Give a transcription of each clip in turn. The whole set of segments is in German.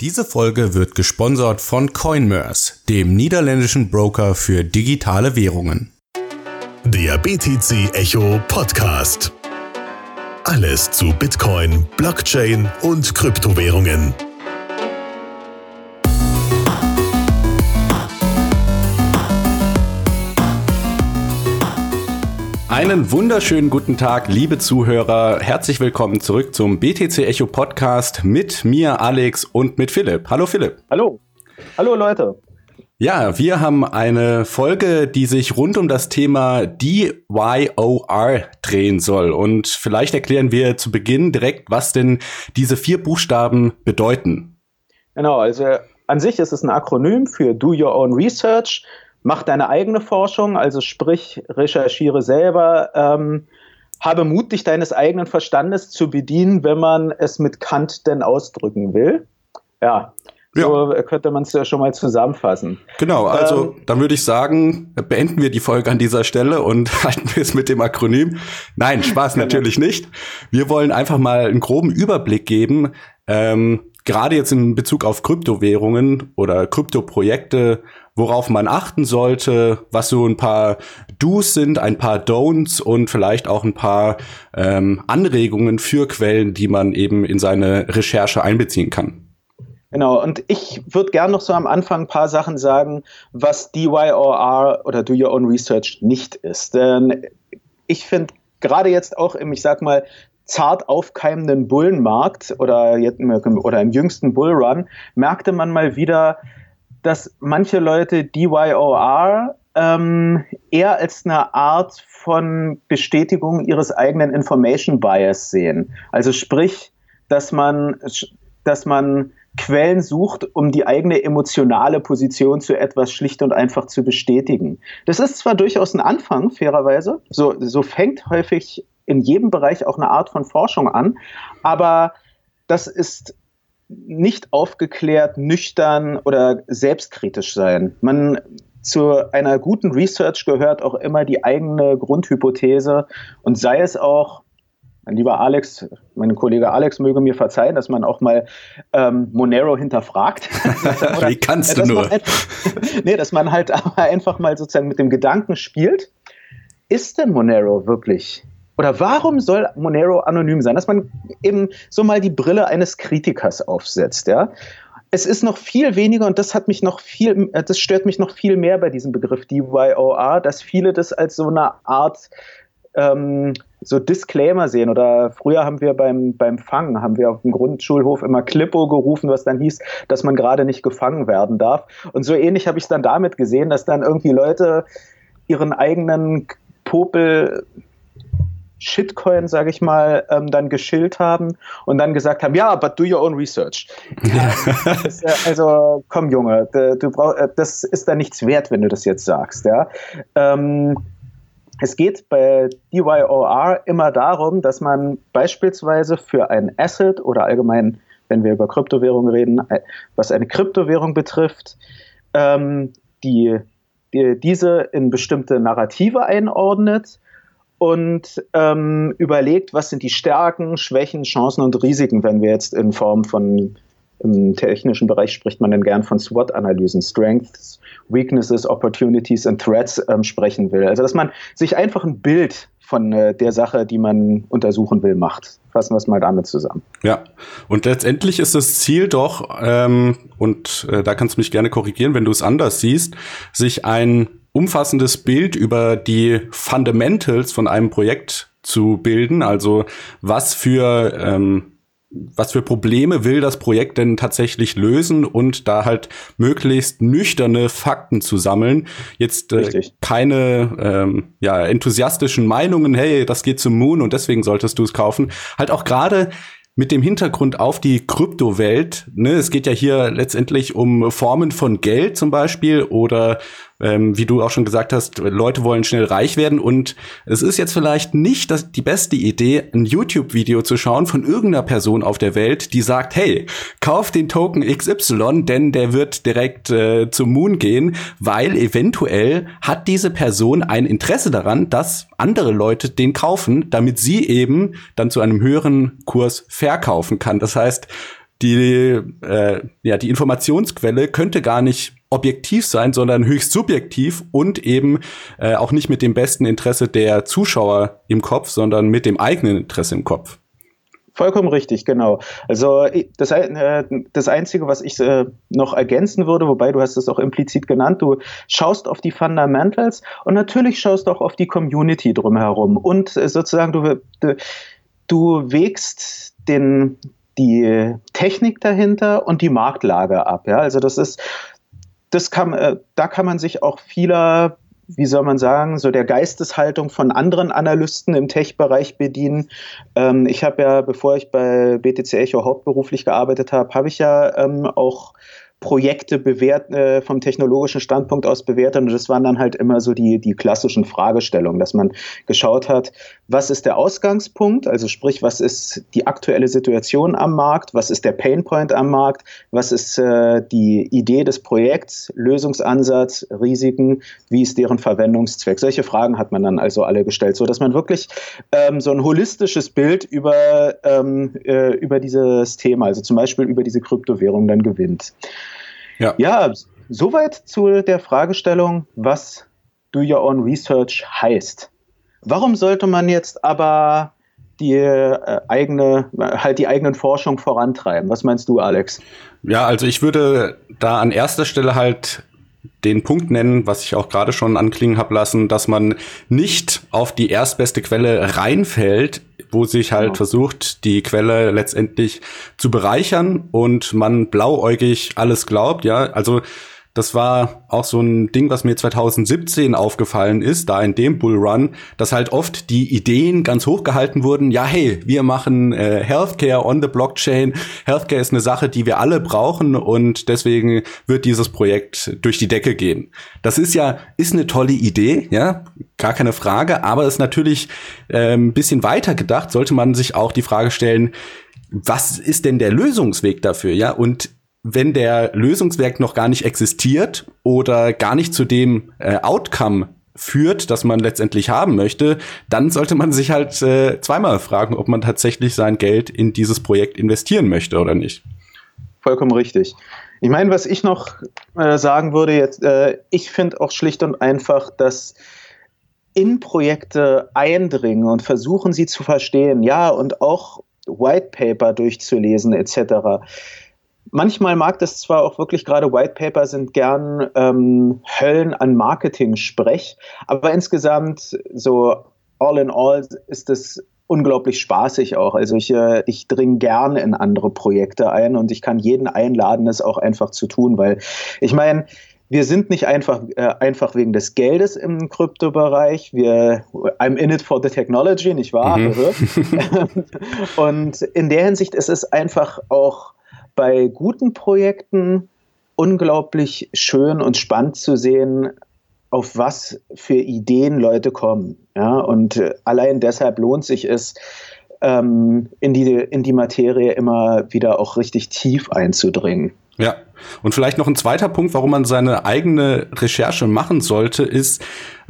Diese Folge wird gesponsert von Coinmerse, dem niederländischen Broker für digitale Währungen. Der BTC Echo Podcast. Alles zu Bitcoin, Blockchain und Kryptowährungen. Einen wunderschönen guten Tag, liebe Zuhörer. Herzlich willkommen zurück zum BTC Echo Podcast mit mir, Alex, und mit Philipp. Hallo Philipp. Hallo. Hallo Leute. Ja, wir haben eine Folge, die sich rund um das Thema DYOR drehen soll. Und vielleicht erklären wir zu Beginn direkt, was denn diese vier Buchstaben bedeuten. Genau, also an sich ist es ein Akronym für Do Your Own Research mach deine eigene Forschung, also sprich, recherchiere selber, ähm, habe Mut, dich deines eigenen Verstandes zu bedienen, wenn man es mit Kant denn ausdrücken will. Ja, so ja. könnte man es ja schon mal zusammenfassen. Genau, also ähm, dann würde ich sagen, beenden wir die Folge an dieser Stelle und halten wir es mit dem Akronym. Nein, Spaß natürlich nicht. Wir wollen einfach mal einen groben Überblick geben, ähm, gerade jetzt in Bezug auf Kryptowährungen oder Kryptoprojekte, worauf man achten sollte, was so ein paar Do's sind, ein paar Don'ts und vielleicht auch ein paar ähm, Anregungen für Quellen, die man eben in seine Recherche einbeziehen kann. Genau, und ich würde gerne noch so am Anfang ein paar Sachen sagen, was DYOR oder Do Your Own Research nicht ist. Denn ich finde gerade jetzt auch im, ich sag mal, zart aufkeimenden Bullenmarkt oder, oder im jüngsten Bullrun merkte man mal wieder, dass manche Leute DYOR ähm, eher als eine Art von Bestätigung ihres eigenen Information Bias sehen. Also sprich, dass man, dass man Quellen sucht, um die eigene emotionale Position zu etwas schlicht und einfach zu bestätigen. Das ist zwar durchaus ein Anfang, fairerweise, so, so fängt häufig in jedem Bereich auch eine Art von Forschung an, aber das ist nicht aufgeklärt, nüchtern oder selbstkritisch sein. Man zu einer guten Research gehört auch immer die eigene Grundhypothese und sei es auch, mein lieber Alex, mein Kollege Alex möge mir verzeihen, dass man auch mal ähm, Monero hinterfragt. Wie kannst du nur? Einfach, nee, dass man halt einfach mal sozusagen mit dem Gedanken spielt, ist denn Monero wirklich oder warum soll Monero anonym sein? Dass man eben so mal die Brille eines Kritikers aufsetzt, ja. Es ist noch viel weniger und das hat mich noch viel, äh, das stört mich noch viel mehr bei diesem Begriff DYOR, dass viele das als so eine Art ähm, so Disclaimer sehen. Oder früher haben wir beim, beim Fangen, haben wir auf dem Grundschulhof immer Klippo gerufen, was dann hieß, dass man gerade nicht gefangen werden darf. Und so ähnlich habe ich es dann damit gesehen, dass dann irgendwie Leute ihren eigenen Popel Shitcoin, sage ich mal, ähm, dann geschillt haben und dann gesagt haben, ja, but do your own research. ist, äh, also komm Junge, du, brauch, äh, das ist dann nichts wert, wenn du das jetzt sagst. Ja? Ähm, es geht bei DYOR immer darum, dass man beispielsweise für ein Asset oder allgemein, wenn wir über Kryptowährungen reden, äh, was eine Kryptowährung betrifft, ähm, die, die, diese in bestimmte Narrative einordnet und ähm, überlegt, was sind die Stärken, Schwächen, Chancen und Risiken, wenn wir jetzt in Form von im technischen Bereich spricht man dann gern von SWOT-Analysen, Strengths, Weaknesses, Opportunities and Threats ähm, sprechen will. Also dass man sich einfach ein Bild von äh, der Sache, die man untersuchen will, macht. Fassen wir es mal damit zusammen. Ja, und letztendlich ist das Ziel doch, ähm, und äh, da kannst du mich gerne korrigieren, wenn du es anders siehst, sich ein umfassendes Bild über die Fundamentals von einem Projekt zu bilden. Also was für ähm, was für Probleme will das Projekt denn tatsächlich lösen und da halt möglichst nüchterne Fakten zu sammeln. Jetzt äh, keine ähm, ja, enthusiastischen Meinungen, hey, das geht zum Moon und deswegen solltest du es kaufen. Halt auch gerade mit dem Hintergrund auf die Kryptowelt. Ne? Es geht ja hier letztendlich um Formen von Geld zum Beispiel oder ähm, wie du auch schon gesagt hast, Leute wollen schnell reich werden und es ist jetzt vielleicht nicht das, die beste Idee, ein YouTube-Video zu schauen von irgendeiner Person auf der Welt, die sagt, hey, kauf den Token XY, denn der wird direkt äh, zum Moon gehen, weil eventuell hat diese Person ein Interesse daran, dass andere Leute den kaufen, damit sie eben dann zu einem höheren Kurs verkaufen kann. Das heißt, die, äh, ja, die Informationsquelle könnte gar nicht objektiv sein, sondern höchst subjektiv und eben äh, auch nicht mit dem besten Interesse der Zuschauer im Kopf, sondern mit dem eigenen Interesse im Kopf. Vollkommen richtig, genau. Also das, äh, das Einzige, was ich äh, noch ergänzen würde, wobei du hast es auch implizit genannt, du schaust auf die Fundamentals und natürlich schaust auch auf die Community drumherum und äh, sozusagen du, du, du wägst den, die Technik dahinter und die Marktlage ab. Ja? Also das ist, das kann, äh, da kann man sich auch vieler wie soll man sagen, so der Geisteshaltung von anderen Analysten im Tech-Bereich bedienen. Ähm, ich habe ja, bevor ich bei BTC Echo hauptberuflich gearbeitet habe, habe ich ja ähm, auch Projekte bewert, äh, vom technologischen Standpunkt aus bewertet. Und das waren dann halt immer so die, die klassischen Fragestellungen, dass man geschaut hat, was ist der Ausgangspunkt, also sprich, was ist die aktuelle Situation am Markt, was ist der Painpoint am Markt, was ist äh, die Idee des Projekts, Lösungsansatz, Risiken, wie ist deren Verwendungszweck. Solche Fragen hat man dann also alle gestellt, so dass man wirklich ähm, so ein holistisches Bild über, ähm, äh, über dieses Thema, also zum Beispiel über diese Kryptowährung dann gewinnt. Ja. ja, soweit zu der Fragestellung, was Do Your Own Research heißt. Warum sollte man jetzt aber die äh, eigene, halt die eigenen Forschung vorantreiben? Was meinst du, Alex? Ja, also ich würde da an erster Stelle halt den Punkt nennen, was ich auch gerade schon anklingen habe lassen, dass man nicht auf die erstbeste Quelle reinfällt, wo sich halt genau. versucht, die Quelle letztendlich zu bereichern und man blauäugig alles glaubt, ja. Also das war auch so ein Ding, was mir 2017 aufgefallen ist, da in dem Bullrun, dass halt oft die Ideen ganz hoch gehalten wurden. Ja, hey, wir machen äh, Healthcare on the Blockchain. Healthcare ist eine Sache, die wir alle brauchen und deswegen wird dieses Projekt durch die Decke gehen. Das ist ja, ist eine tolle Idee, ja, gar keine Frage, aber ist natürlich äh, ein bisschen weiter gedacht, sollte man sich auch die Frage stellen, was ist denn der Lösungsweg dafür, ja? Und wenn der Lösungswerk noch gar nicht existiert oder gar nicht zu dem äh, Outcome führt, das man letztendlich haben möchte, dann sollte man sich halt äh, zweimal fragen, ob man tatsächlich sein Geld in dieses Projekt investieren möchte oder nicht. Vollkommen richtig. Ich meine, was ich noch äh, sagen würde jetzt, äh, ich finde auch schlicht und einfach, dass in Projekte eindringen und versuchen, sie zu verstehen, ja, und auch White Paper durchzulesen etc Manchmal mag das zwar auch wirklich gerade White Paper sind gern ähm, Höllen an Marketing-Sprech, aber insgesamt so all in all ist es unglaublich spaßig auch. Also ich, äh, ich dringe gern in andere Projekte ein und ich kann jeden einladen, es auch einfach zu tun, weil ich meine, wir sind nicht einfach, äh, einfach wegen des Geldes im Kryptobereich. Wir, I'm in it for the technology, nicht wahr? Mhm. und in der Hinsicht ist es einfach auch bei guten Projekten unglaublich schön und spannend zu sehen, auf was für Ideen Leute kommen. Ja? Und äh, allein deshalb lohnt sich es, ähm, in, die, in die Materie immer wieder auch richtig tief einzudringen. Ja, und vielleicht noch ein zweiter Punkt, warum man seine eigene Recherche machen sollte, ist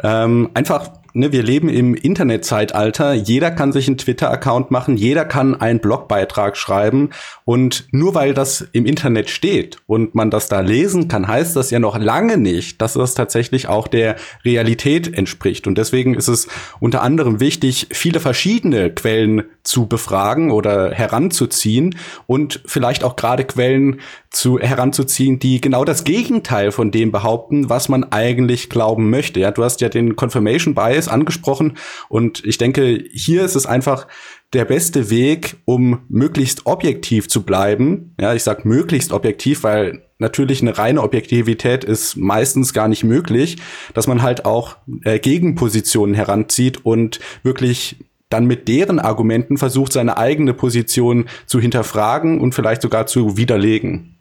ähm, einfach ne, wir leben im Internetzeitalter. Jeder kann sich einen Twitter-Account machen, jeder kann einen Blogbeitrag schreiben. Und nur weil das im Internet steht und man das da lesen kann, heißt das ja noch lange nicht, dass das tatsächlich auch der Realität entspricht. Und deswegen ist es unter anderem wichtig, viele verschiedene Quellen zu befragen oder heranzuziehen und vielleicht auch gerade Quellen zu, heranzuziehen, die genau das Gegenteil von dem behaupten, was man eigentlich glauben möchte. Ja, du hast ja den Confirmation Bias angesprochen und ich denke, hier ist es einfach der beste Weg, um möglichst objektiv zu bleiben. Ja, ich sag möglichst objektiv, weil natürlich eine reine Objektivität ist meistens gar nicht möglich, dass man halt auch äh, Gegenpositionen heranzieht und wirklich dann mit deren Argumenten versucht, seine eigene Position zu hinterfragen und vielleicht sogar zu widerlegen.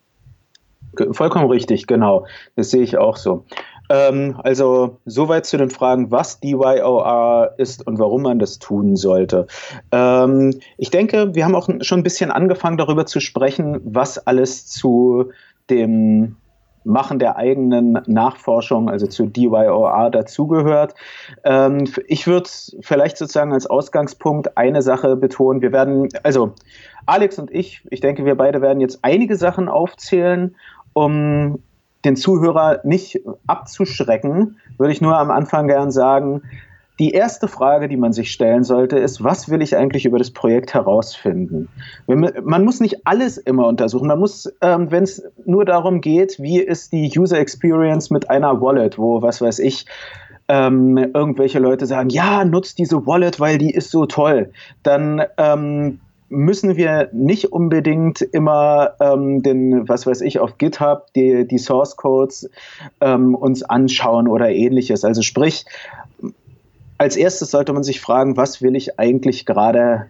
Vollkommen richtig, genau. Das sehe ich auch so. Ähm, also soweit zu den Fragen, was DYOR ist und warum man das tun sollte. Ähm, ich denke, wir haben auch schon ein bisschen angefangen darüber zu sprechen, was alles zu dem Machen der eigenen Nachforschung, also zu DYOR dazugehört. Ähm, ich würde vielleicht sozusagen als Ausgangspunkt eine Sache betonen. Wir werden, also Alex und ich, ich denke, wir beide werden jetzt einige Sachen aufzählen, um den Zuhörer nicht abzuschrecken, würde ich nur am Anfang gern sagen, die erste Frage, die man sich stellen sollte, ist, was will ich eigentlich über das Projekt herausfinden? Man muss nicht alles immer untersuchen. Man muss, ähm, wenn es nur darum geht, wie ist die User Experience mit einer Wallet, wo, was weiß ich, ähm, irgendwelche Leute sagen, ja, nutzt diese Wallet, weil die ist so toll, dann ähm, müssen wir nicht unbedingt immer ähm, den, was weiß ich, auf GitHub die, die Source Codes ähm, uns anschauen oder ähnliches. Also sprich, als erstes sollte man sich fragen, was will ich eigentlich gerade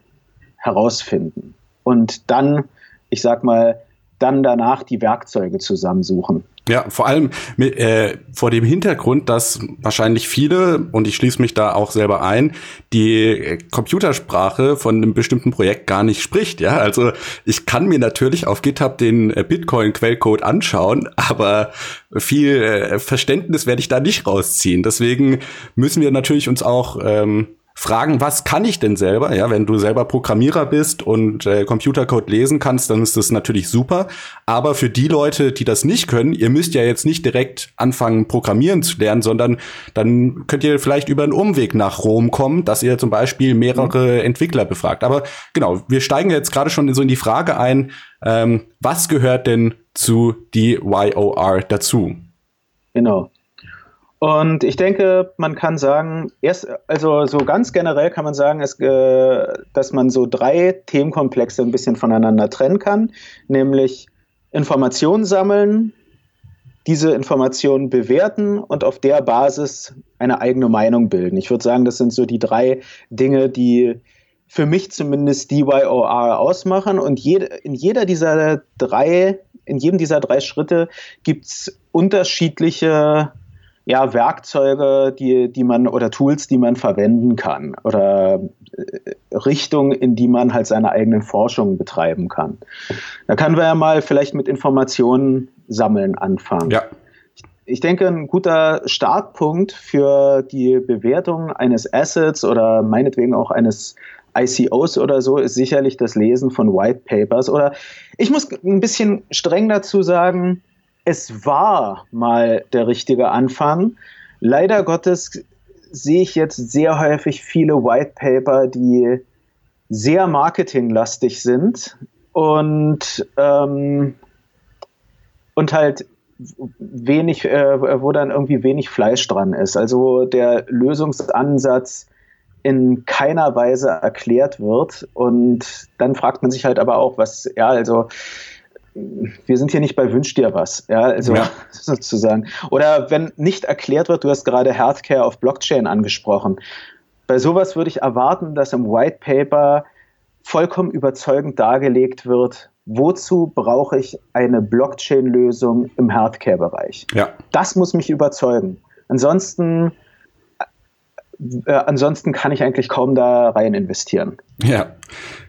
herausfinden? Und dann, ich sag mal, dann danach die Werkzeuge zusammensuchen. Ja, vor allem mit, äh, vor dem Hintergrund, dass wahrscheinlich viele, und ich schließe mich da auch selber ein, die äh, Computersprache von einem bestimmten Projekt gar nicht spricht. Ja, also ich kann mir natürlich auf GitHub den äh, Bitcoin-Quellcode anschauen, aber viel äh, Verständnis werde ich da nicht rausziehen. Deswegen müssen wir natürlich uns auch ähm, fragen, was kann ich denn selber? Ja, wenn du selber Programmierer bist und äh, Computercode lesen kannst, dann ist das natürlich super. Aber für die Leute, die das nicht können, ihr müsst ja jetzt nicht direkt anfangen, Programmieren zu lernen, sondern dann könnt ihr vielleicht über einen Umweg nach Rom kommen, dass ihr zum Beispiel mehrere mhm. Entwickler befragt. Aber genau, wir steigen jetzt gerade schon so in die Frage ein, ähm, was gehört denn zu DYOR dazu? Genau. Und ich denke, man kann sagen, erst, also so ganz generell kann man sagen, es, äh, dass man so drei Themenkomplexe ein bisschen voneinander trennen kann, nämlich Informationen sammeln, diese Informationen bewerten und auf der Basis eine eigene Meinung bilden. Ich würde sagen, das sind so die drei Dinge, die für mich zumindest DYOR ausmachen. Und jede, in jeder dieser drei, in jedem dieser drei Schritte gibt es unterschiedliche ja, Werkzeuge, die, die man oder Tools, die man verwenden kann oder äh, Richtungen, in die man halt seine eigenen Forschungen betreiben kann. Da können wir ja mal vielleicht mit Informationen sammeln anfangen. Ja. Ich denke, ein guter Startpunkt für die Bewertung eines Assets oder meinetwegen auch eines ICOs oder so ist sicherlich das Lesen von White Papers. Oder ich muss ein bisschen streng dazu sagen, es war mal der richtige Anfang. Leider Gottes sehe ich jetzt sehr häufig viele White Paper, die sehr marketinglastig sind und, ähm, und halt wenig, äh, wo dann irgendwie wenig Fleisch dran ist. Also der Lösungsansatz in keiner Weise erklärt wird. Und dann fragt man sich halt aber auch, was, ja, also wir sind hier nicht bei Wünsch dir was, ja, also ja. sozusagen. Oder wenn nicht erklärt wird, du hast gerade Healthcare auf Blockchain angesprochen. Bei sowas würde ich erwarten, dass im White Paper vollkommen überzeugend dargelegt wird, wozu brauche ich eine Blockchain-Lösung im Healthcare-Bereich. Ja. Das muss mich überzeugen. Ansonsten äh, ansonsten kann ich eigentlich kaum da rein investieren. Ja,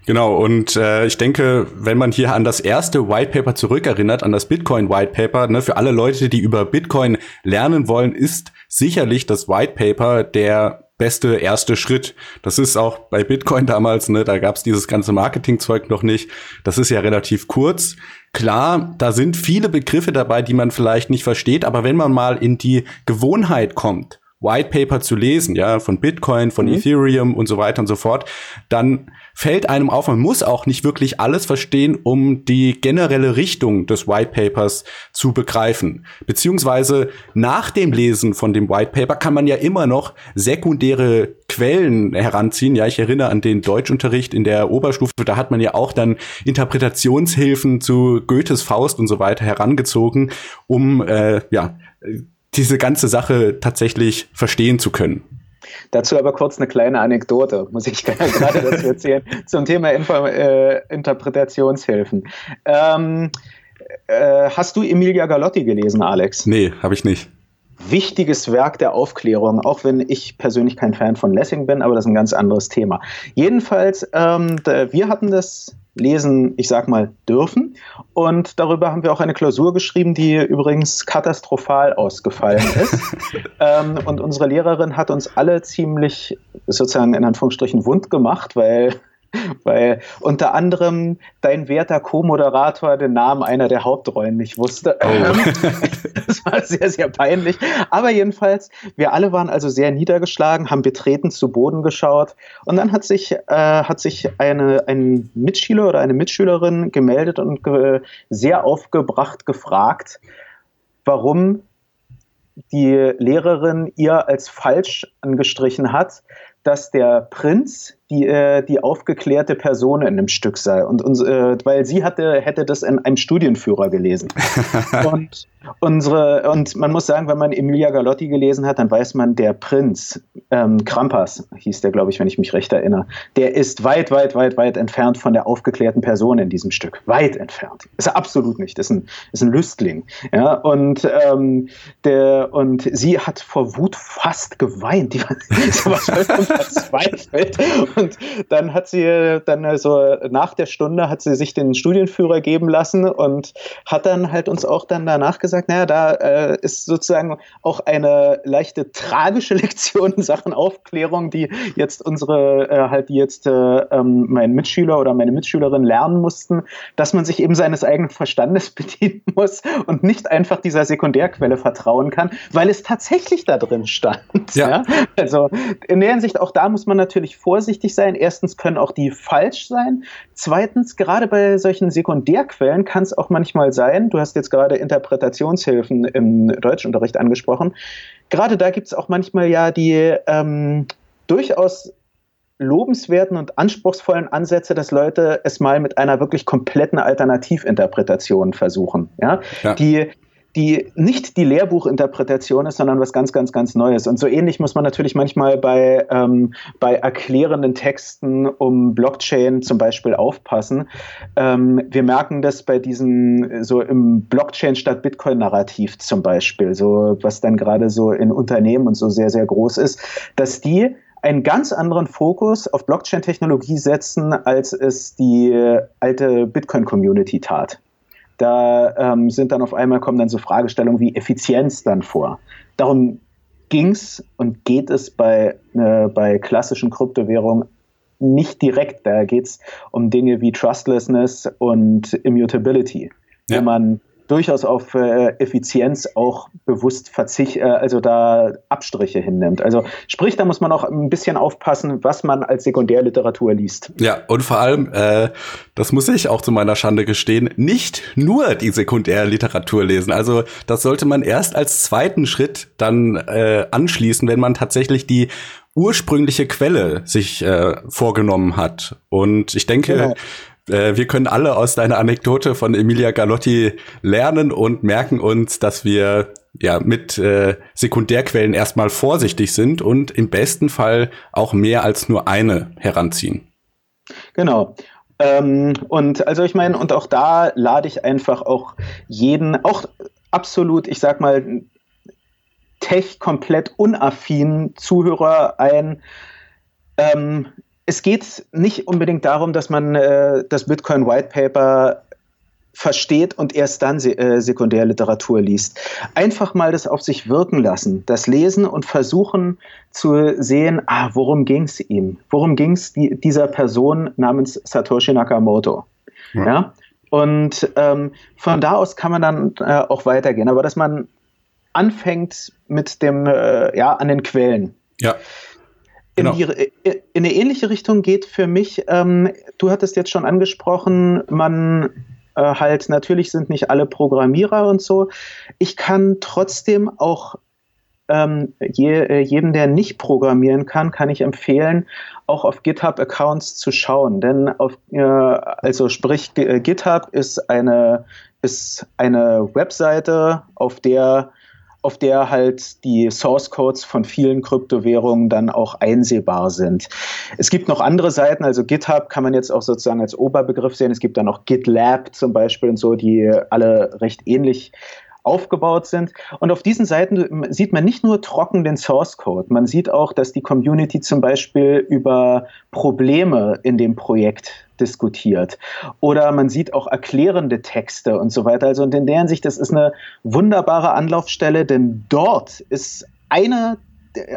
genau. Und äh, ich denke, wenn man hier an das erste White Paper zurückerinnert, an das Bitcoin White Paper, ne, für alle Leute, die über Bitcoin lernen wollen, ist sicherlich das White Paper der beste erste Schritt. Das ist auch bei Bitcoin damals, ne, da gab's dieses ganze Marketingzeug noch nicht. Das ist ja relativ kurz. Klar, da sind viele Begriffe dabei, die man vielleicht nicht versteht, aber wenn man mal in die Gewohnheit kommt, White Paper zu lesen, ja, von Bitcoin, von mhm. Ethereum und so weiter und so fort, dann fällt einem auf, man muss auch nicht wirklich alles verstehen, um die generelle Richtung des White Papers zu begreifen. Beziehungsweise nach dem Lesen von dem White Paper kann man ja immer noch sekundäre Quellen heranziehen. Ja, ich erinnere an den Deutschunterricht in der Oberstufe, da hat man ja auch dann Interpretationshilfen zu Goethes Faust und so weiter herangezogen, um äh, ja diese ganze Sache tatsächlich verstehen zu können. Dazu aber kurz eine kleine Anekdote, muss ich gerade dazu erzählen, zum Thema Info äh, Interpretationshilfen. Ähm, äh, hast du Emilia Galotti gelesen, Alex? Nee, habe ich nicht. Wichtiges Werk der Aufklärung, auch wenn ich persönlich kein Fan von Lessing bin, aber das ist ein ganz anderes Thema. Jedenfalls, ähm, wir hatten das lesen, ich sag mal, dürfen. Und darüber haben wir auch eine Klausur geschrieben, die übrigens katastrophal ausgefallen ist. ähm, und unsere Lehrerin hat uns alle ziemlich sozusagen in Anführungsstrichen wund gemacht, weil weil unter anderem dein werter Co-Moderator den Namen einer der Hauptrollen nicht wusste. Oh. das war sehr, sehr peinlich. Aber jedenfalls, wir alle waren also sehr niedergeschlagen, haben betreten zu Boden geschaut und dann hat sich, äh, hat sich eine, ein Mitschüler oder eine Mitschülerin gemeldet und ge sehr aufgebracht gefragt, warum die Lehrerin ihr als falsch angestrichen hat, dass der Prinz die, äh, die aufgeklärte Person in dem Stück sei. Und, und äh, weil sie hatte, hätte das in einem Studienführer gelesen. und unsere, und man muss sagen, wenn man Emilia Galotti gelesen hat, dann weiß man, der Prinz, ähm, Krampas hieß der, glaube ich, wenn ich mich recht erinnere, der ist weit, weit, weit, weit entfernt von der aufgeklärten Person in diesem Stück. Weit entfernt. Ist er absolut nicht. Ist ein, ist ein Lüstling. Ja, und, ähm, der, und sie hat vor Wut fast geweint. Die war vollkommen verzweifelt. Und dann hat sie dann also nach der Stunde hat sie sich den Studienführer geben lassen und hat dann halt uns auch dann danach gesagt, naja, da äh, ist sozusagen auch eine leichte tragische Lektion in Sachen Aufklärung, die jetzt unsere, äh, halt die jetzt äh, ähm, mein Mitschüler oder meine Mitschülerin lernen mussten, dass man sich eben seines eigenen Verstandes bedienen muss und nicht einfach dieser Sekundärquelle vertrauen kann, weil es tatsächlich da drin stand. Ja. ja? Also in der Hinsicht, auch da muss man natürlich vorsichtig richtig sein. Erstens können auch die falsch sein. Zweitens, gerade bei solchen Sekundärquellen kann es auch manchmal sein, du hast jetzt gerade Interpretationshilfen im Deutschunterricht angesprochen, gerade da gibt es auch manchmal ja die ähm, durchaus lobenswerten und anspruchsvollen Ansätze, dass Leute es mal mit einer wirklich kompletten Alternativinterpretation versuchen. Ja? ja. Die die nicht die Lehrbuchinterpretation ist, sondern was ganz, ganz, ganz Neues. Und so ähnlich muss man natürlich manchmal bei, ähm, bei erklärenden Texten um Blockchain zum Beispiel aufpassen. Ähm, wir merken das bei diesen, so im Blockchain statt Bitcoin-Narrativ zum Beispiel, so was dann gerade so in Unternehmen und so sehr, sehr groß ist, dass die einen ganz anderen Fokus auf Blockchain-Technologie setzen, als es die alte Bitcoin-Community tat. Da ähm, sind dann auf einmal kommen dann so Fragestellungen wie Effizienz dann vor. Darum ging es und geht es bei, äh, bei klassischen Kryptowährungen nicht direkt. Da geht es um Dinge wie Trustlessness und Immutability. Ja. Wenn man durchaus auf äh, Effizienz auch bewusst Verzicht, äh, also da Abstriche hinnimmt. Also sprich, da muss man auch ein bisschen aufpassen, was man als Sekundärliteratur liest. Ja, und vor allem, äh, das muss ich auch zu meiner Schande gestehen, nicht nur die Sekundärliteratur lesen. Also das sollte man erst als zweiten Schritt dann äh, anschließen, wenn man tatsächlich die ursprüngliche Quelle sich äh, vorgenommen hat. Und ich denke, genau äh, wir können alle aus deiner Anekdote von Emilia Galotti lernen und merken uns, dass wir ja mit äh, Sekundärquellen erstmal vorsichtig sind und im besten Fall auch mehr als nur eine heranziehen. Genau. Ähm, und also ich meine, und auch da lade ich einfach auch jeden, auch absolut, ich sag mal, tech komplett unaffinen Zuhörer ein, ähm, es geht nicht unbedingt darum, dass man äh, das Bitcoin White Paper versteht und erst dann Se äh, Sekundärliteratur liest. Einfach mal das auf sich wirken lassen, das lesen und versuchen zu sehen, ah, worum ging es ihm? Worum ging es die, dieser Person namens Satoshi Nakamoto? Ja. ja? Und ähm, von da aus kann man dann äh, auch weitergehen. Aber dass man anfängt mit dem, äh, ja, an den Quellen. Ja. Genau. In, die, in, eine ähnliche Richtung geht für mich, ähm, du hattest jetzt schon angesprochen, man äh, halt, natürlich sind nicht alle Programmierer und so. Ich kann trotzdem auch ähm, je, äh, jedem, der nicht programmieren kann, kann ich empfehlen, auch auf GitHub-Accounts zu schauen. Denn auf, äh, also sprich, GitHub ist eine, ist eine Webseite, auf der auf der halt die Source Codes von vielen Kryptowährungen dann auch einsehbar sind. Es gibt noch andere Seiten, also GitHub kann man jetzt auch sozusagen als Oberbegriff sehen. Es gibt dann noch GitLab zum Beispiel und so, die alle recht ähnlich aufgebaut sind. Und auf diesen Seiten sieht man nicht nur trocken den Source Code, man sieht auch, dass die Community zum Beispiel über Probleme in dem Projekt diskutiert. Oder man sieht auch erklärende Texte und so weiter. Also in der Hinsicht, das ist eine wunderbare Anlaufstelle, denn dort ist eine,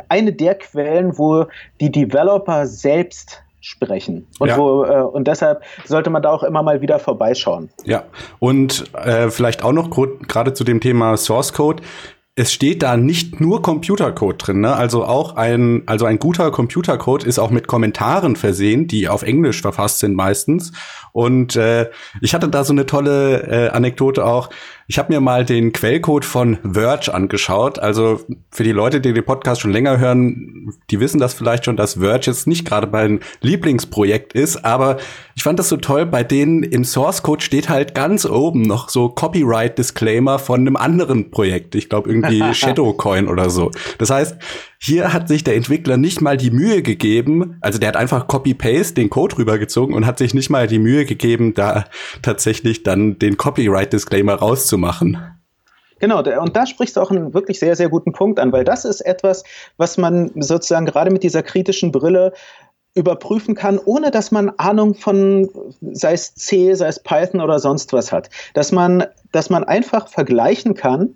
eine der Quellen, wo die Developer selbst sprechen. Und, ja. wo, äh, und deshalb sollte man da auch immer mal wieder vorbeischauen. Ja, und äh, vielleicht auch noch gerade zu dem Thema Source Code es steht da nicht nur Computercode drin, ne? Also auch ein, also ein guter Computercode ist auch mit Kommentaren versehen, die auf Englisch verfasst sind meistens. Und äh, ich hatte da so eine tolle äh, Anekdote auch. Ich habe mir mal den Quellcode von Verge angeschaut. Also für die Leute, die den Podcast schon länger hören, die wissen das vielleicht schon, dass Verge jetzt nicht gerade mein Lieblingsprojekt ist. Aber ich fand das so toll. Bei denen im Source Code steht halt ganz oben noch so Copyright Disclaimer von einem anderen Projekt. Ich glaube irgendwie Shadowcoin oder so. Das heißt, hier hat sich der Entwickler nicht mal die Mühe gegeben, also der hat einfach Copy-Paste den Code rübergezogen und hat sich nicht mal die Mühe gegeben, da tatsächlich dann den Copyright-Disclaimer rauszumachen. Genau, und da sprichst du auch einen wirklich sehr, sehr guten Punkt an, weil das ist etwas, was man sozusagen gerade mit dieser kritischen Brille überprüfen kann, ohne dass man Ahnung von, sei es C, sei es Python oder sonst was hat. Dass man, dass man einfach vergleichen kann,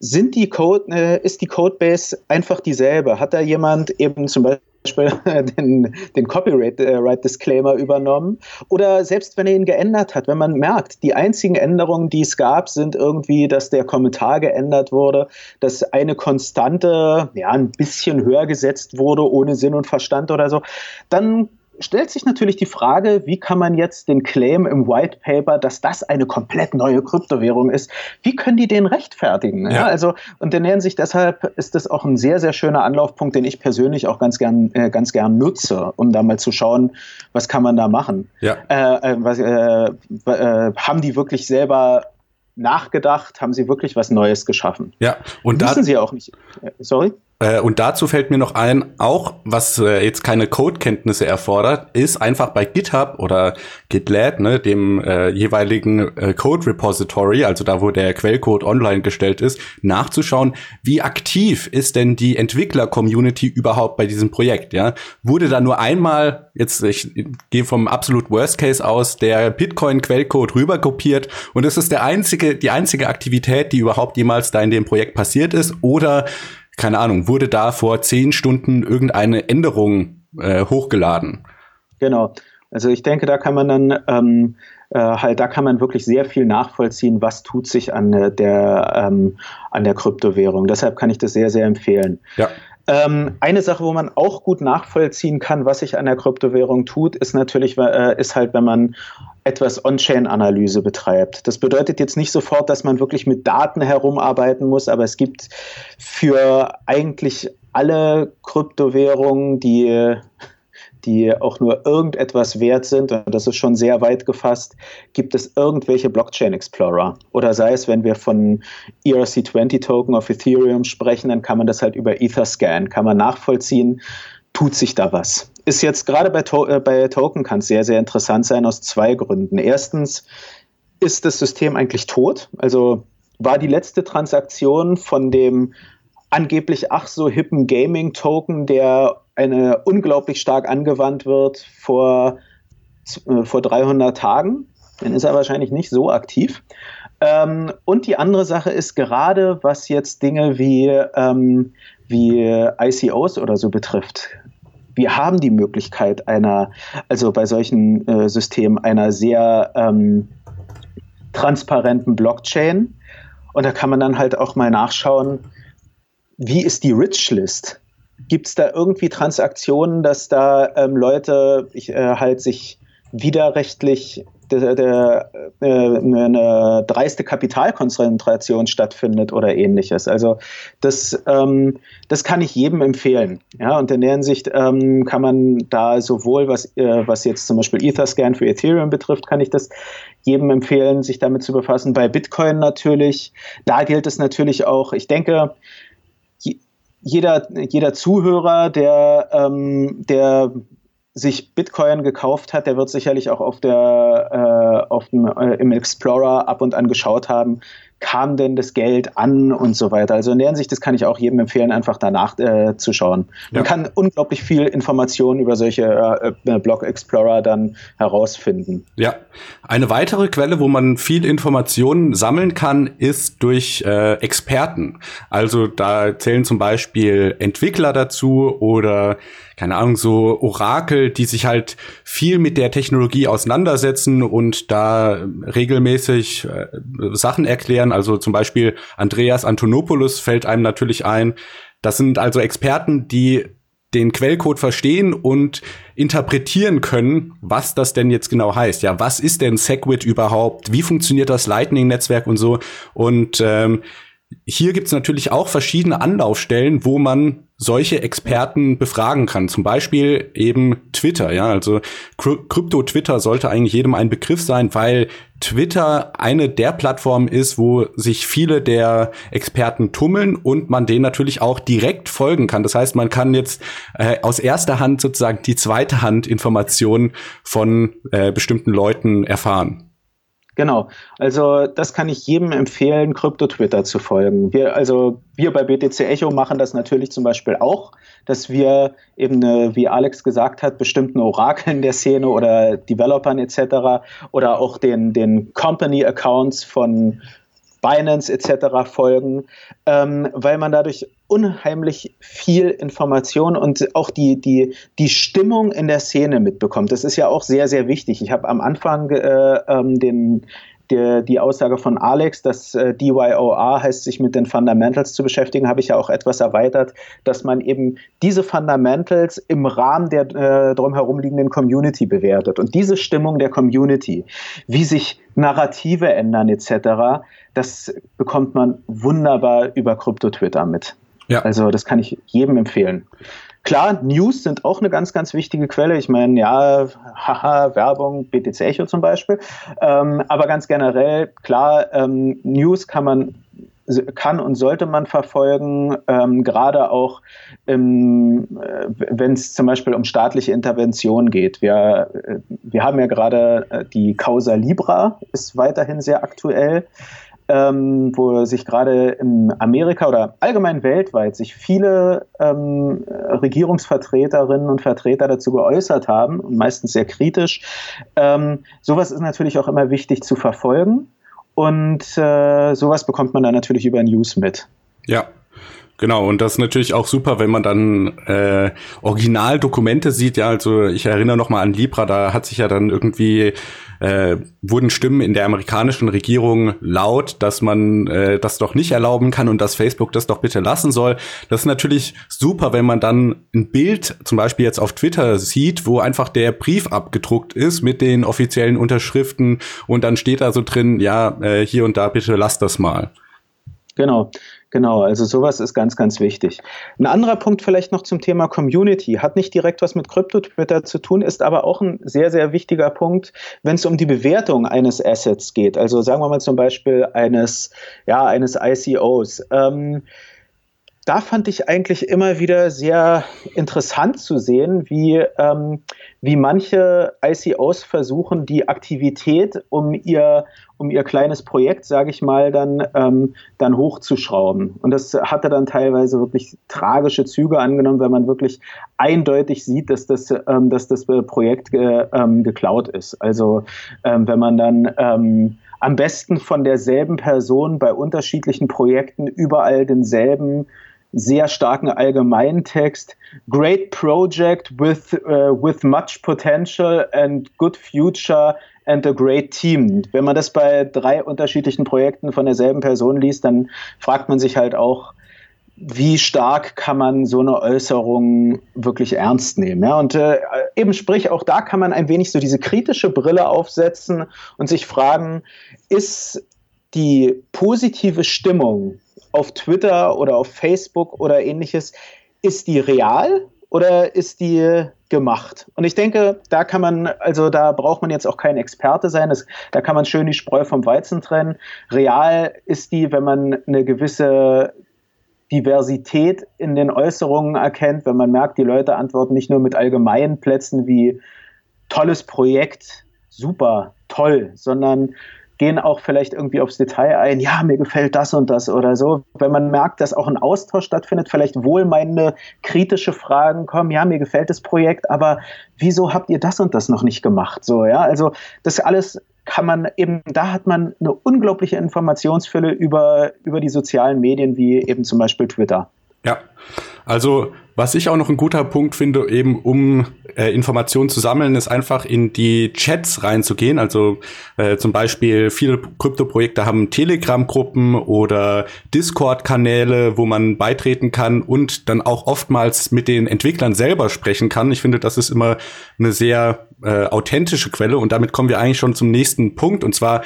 sind die Code, äh, ist die Codebase einfach dieselbe? Hat da jemand eben zum Beispiel den, den Copyright-Disclaimer äh, übernommen? Oder selbst wenn er ihn geändert hat, wenn man merkt, die einzigen Änderungen, die es gab, sind irgendwie, dass der Kommentar geändert wurde, dass eine Konstante ja, ein bisschen höher gesetzt wurde, ohne Sinn und Verstand oder so, dann stellt sich natürlich die Frage, wie kann man jetzt den Claim im White Paper, dass das eine komplett neue Kryptowährung ist, wie können die den rechtfertigen? Ja. also, und in der Hinsicht deshalb ist das auch ein sehr, sehr schöner Anlaufpunkt, den ich persönlich auch ganz gern, äh, ganz gern nutze, um da mal zu schauen, was kann man da machen? Ja. Äh, äh, was, äh, äh, haben die wirklich selber nachgedacht? Haben sie wirklich was Neues geschaffen? Ja, und da wissen sie auch nicht. Äh, sorry? Äh, und dazu fällt mir noch ein, auch was äh, jetzt keine Codekenntnisse erfordert, ist einfach bei GitHub oder GitLab, ne, dem äh, jeweiligen äh, Code Repository, also da, wo der Quellcode online gestellt ist, nachzuschauen, wie aktiv ist denn die Entwickler-Community überhaupt bei diesem Projekt, ja? Wurde da nur einmal, jetzt ich gehe vom absolut Worst Case aus, der Bitcoin-Quellcode rüberkopiert und es ist der einzige, die einzige Aktivität, die überhaupt jemals da in dem Projekt passiert ist, oder keine Ahnung, wurde da vor zehn Stunden irgendeine Änderung äh, hochgeladen? Genau. Also ich denke, da kann man dann ähm, äh, halt, da kann man wirklich sehr viel nachvollziehen, was tut sich an der, ähm, an der Kryptowährung. Deshalb kann ich das sehr, sehr empfehlen. Ja. Ähm, eine Sache, wo man auch gut nachvollziehen kann, was sich an der Kryptowährung tut, ist natürlich, äh, ist halt, wenn man etwas On-Chain-Analyse betreibt. Das bedeutet jetzt nicht sofort, dass man wirklich mit Daten herumarbeiten muss, aber es gibt für eigentlich alle Kryptowährungen, die die auch nur irgendetwas wert sind, und das ist schon sehr weit gefasst, gibt es irgendwelche Blockchain Explorer. Oder sei es, wenn wir von ERC20 Token auf Ethereum sprechen, dann kann man das halt über Etherscan, kann man nachvollziehen, tut sich da was. Ist jetzt gerade bei, to äh, bei Token kann es sehr, sehr interessant sein aus zwei Gründen. Erstens ist das System eigentlich tot. Also war die letzte Transaktion von dem angeblich ach so hippen Gaming-Token, der eine unglaublich stark angewandt wird vor, äh, vor 300 Tagen. Dann ist er wahrscheinlich nicht so aktiv. Ähm, und die andere Sache ist gerade, was jetzt Dinge wie, ähm, wie ICOs oder so betrifft. Wir haben die Möglichkeit einer, also bei solchen äh, Systemen einer sehr ähm, transparenten Blockchain. Und da kann man dann halt auch mal nachschauen, wie ist die Rich List? Gibt es da irgendwie Transaktionen, dass da ähm, Leute ich, äh, halt sich widerrechtlich der, der, äh, eine dreiste Kapitalkonzentration stattfindet oder ähnliches. Also das, ähm, das kann ich jedem empfehlen. Ja, und in der Hinsicht ähm, kann man da sowohl, was, äh, was jetzt zum Beispiel Etherscan für Ethereum betrifft, kann ich das jedem empfehlen, sich damit zu befassen. Bei Bitcoin natürlich, da gilt es natürlich auch, ich denke, jeder, jeder Zuhörer, der, ähm, der sich Bitcoin gekauft hat, der wird sicherlich auch auf der, äh, auf dem, äh, im Explorer ab und an geschaut haben, kam denn das Geld an und so weiter. Also in der Hinsicht, das kann ich auch jedem empfehlen, einfach danach äh, zu schauen. Man ja. kann unglaublich viel Informationen über solche äh, äh, Blog Explorer dann herausfinden. Ja, eine weitere Quelle, wo man viel Informationen sammeln kann, ist durch äh, Experten. Also da zählen zum Beispiel Entwickler dazu oder keine Ahnung, so Orakel, die sich halt viel mit der Technologie auseinandersetzen und da regelmäßig äh, Sachen erklären. Also zum Beispiel Andreas Antonopoulos fällt einem natürlich ein. Das sind also Experten, die den Quellcode verstehen und interpretieren können, was das denn jetzt genau heißt. Ja, was ist denn Segwit überhaupt? Wie funktioniert das Lightning-Netzwerk und so? Und ähm, hier gibt's natürlich auch verschiedene Anlaufstellen, wo man solche Experten befragen kann. Zum Beispiel eben Twitter. Ja, also Krypto-Twitter sollte eigentlich jedem ein Begriff sein, weil Twitter eine der Plattformen ist, wo sich viele der Experten tummeln und man denen natürlich auch direkt folgen kann. Das heißt, man kann jetzt äh, aus erster Hand sozusagen die zweite Hand Informationen von äh, bestimmten Leuten erfahren. Genau. Also das kann ich jedem empfehlen, Krypto-Twitter zu folgen. Wir, also wir bei BTC Echo machen das natürlich zum Beispiel auch, dass wir eben, wie Alex gesagt hat, bestimmten Orakeln der Szene oder Developern etc. oder auch den, den Company-Accounts von Binance etc. folgen, ähm, weil man dadurch unheimlich viel Information und auch die, die, die Stimmung in der Szene mitbekommt. Das ist ja auch sehr, sehr wichtig. Ich habe am Anfang äh, ähm, den, der, die Aussage von Alex, dass äh, DYOR heißt, sich mit den Fundamentals zu beschäftigen, habe ich ja auch etwas erweitert, dass man eben diese Fundamentals im Rahmen der äh, drumherum liegenden Community bewertet. Und diese Stimmung der Community, wie sich Narrative ändern etc., das bekommt man wunderbar über Krypto-Twitter mit. Ja. Also das kann ich jedem empfehlen. Klar, News sind auch eine ganz, ganz wichtige Quelle. Ich meine, ja, haha, Werbung, BTC Echo zum Beispiel. Ähm, aber ganz generell, klar, ähm, News kann man kann und sollte man verfolgen, ähm, gerade auch ähm, wenn es zum Beispiel um staatliche Intervention geht. Wir, äh, wir haben ja gerade äh, die Causa Libra, ist weiterhin sehr aktuell ähm, wo sich gerade in Amerika oder allgemein weltweit sich viele ähm, Regierungsvertreterinnen und Vertreter dazu geäußert haben meistens sehr kritisch. Ähm, sowas ist natürlich auch immer wichtig zu verfolgen und äh, sowas bekommt man dann natürlich über News mit. Ja, Genau, und das ist natürlich auch super, wenn man dann äh, Originaldokumente sieht. Ja, also ich erinnere noch mal an Libra, da hat sich ja dann irgendwie äh, wurden Stimmen in der amerikanischen Regierung laut, dass man äh, das doch nicht erlauben kann und dass Facebook das doch bitte lassen soll. Das ist natürlich super, wenn man dann ein Bild zum Beispiel jetzt auf Twitter sieht, wo einfach der Brief abgedruckt ist mit den offiziellen Unterschriften und dann steht da so drin, ja, äh, hier und da bitte lass das mal. Genau. Genau, also sowas ist ganz, ganz wichtig. Ein anderer Punkt vielleicht noch zum Thema Community. Hat nicht direkt was mit Krypto-Twitter zu tun, ist aber auch ein sehr, sehr wichtiger Punkt, wenn es um die Bewertung eines Assets geht. Also sagen wir mal zum Beispiel eines, ja, eines ICOs. Ähm, da fand ich eigentlich immer wieder sehr interessant zu sehen, wie, ähm, wie manche ICOs versuchen, die Aktivität um ihr, um ihr kleines Projekt, sage ich mal, dann, ähm, dann hochzuschrauben. Und das hatte dann teilweise wirklich tragische Züge angenommen, weil man wirklich eindeutig sieht, dass das, ähm, dass das Projekt ge, ähm, geklaut ist. Also ähm, wenn man dann ähm, am besten von derselben Person bei unterschiedlichen Projekten überall denselben sehr starken Allgemeintext. Great project with, uh, with much potential and good future and a great team. Wenn man das bei drei unterschiedlichen Projekten von derselben Person liest, dann fragt man sich halt auch, wie stark kann man so eine Äußerung wirklich ernst nehmen? Ja? Und äh, eben sprich, auch da kann man ein wenig so diese kritische Brille aufsetzen und sich fragen, ist die positive Stimmung auf Twitter oder auf Facebook oder ähnliches, ist die real oder ist die gemacht? Und ich denke, da kann man, also da braucht man jetzt auch kein Experte sein, das, da kann man schön die Spreu vom Weizen trennen. Real ist die, wenn man eine gewisse Diversität in den Äußerungen erkennt, wenn man merkt, die Leute antworten nicht nur mit allgemeinen Plätzen wie tolles Projekt, super, toll, sondern gehen auch vielleicht irgendwie aufs Detail ein, ja, mir gefällt das und das oder so. Wenn man merkt, dass auch ein Austausch stattfindet, vielleicht wohlmeinende kritische Fragen kommen, ja, mir gefällt das Projekt, aber wieso habt ihr das und das noch nicht gemacht? So, ja, also das alles kann man eben, da hat man eine unglaubliche Informationsfülle über, über die sozialen Medien, wie eben zum Beispiel Twitter. Ja, also was ich auch noch ein guter Punkt finde, eben um äh, Informationen zu sammeln, ist einfach in die Chats reinzugehen. Also äh, zum Beispiel viele Krypto-Projekte haben Telegram-Gruppen oder Discord-Kanäle, wo man beitreten kann und dann auch oftmals mit den Entwicklern selber sprechen kann. Ich finde, das ist immer eine sehr äh, authentische Quelle und damit kommen wir eigentlich schon zum nächsten Punkt und zwar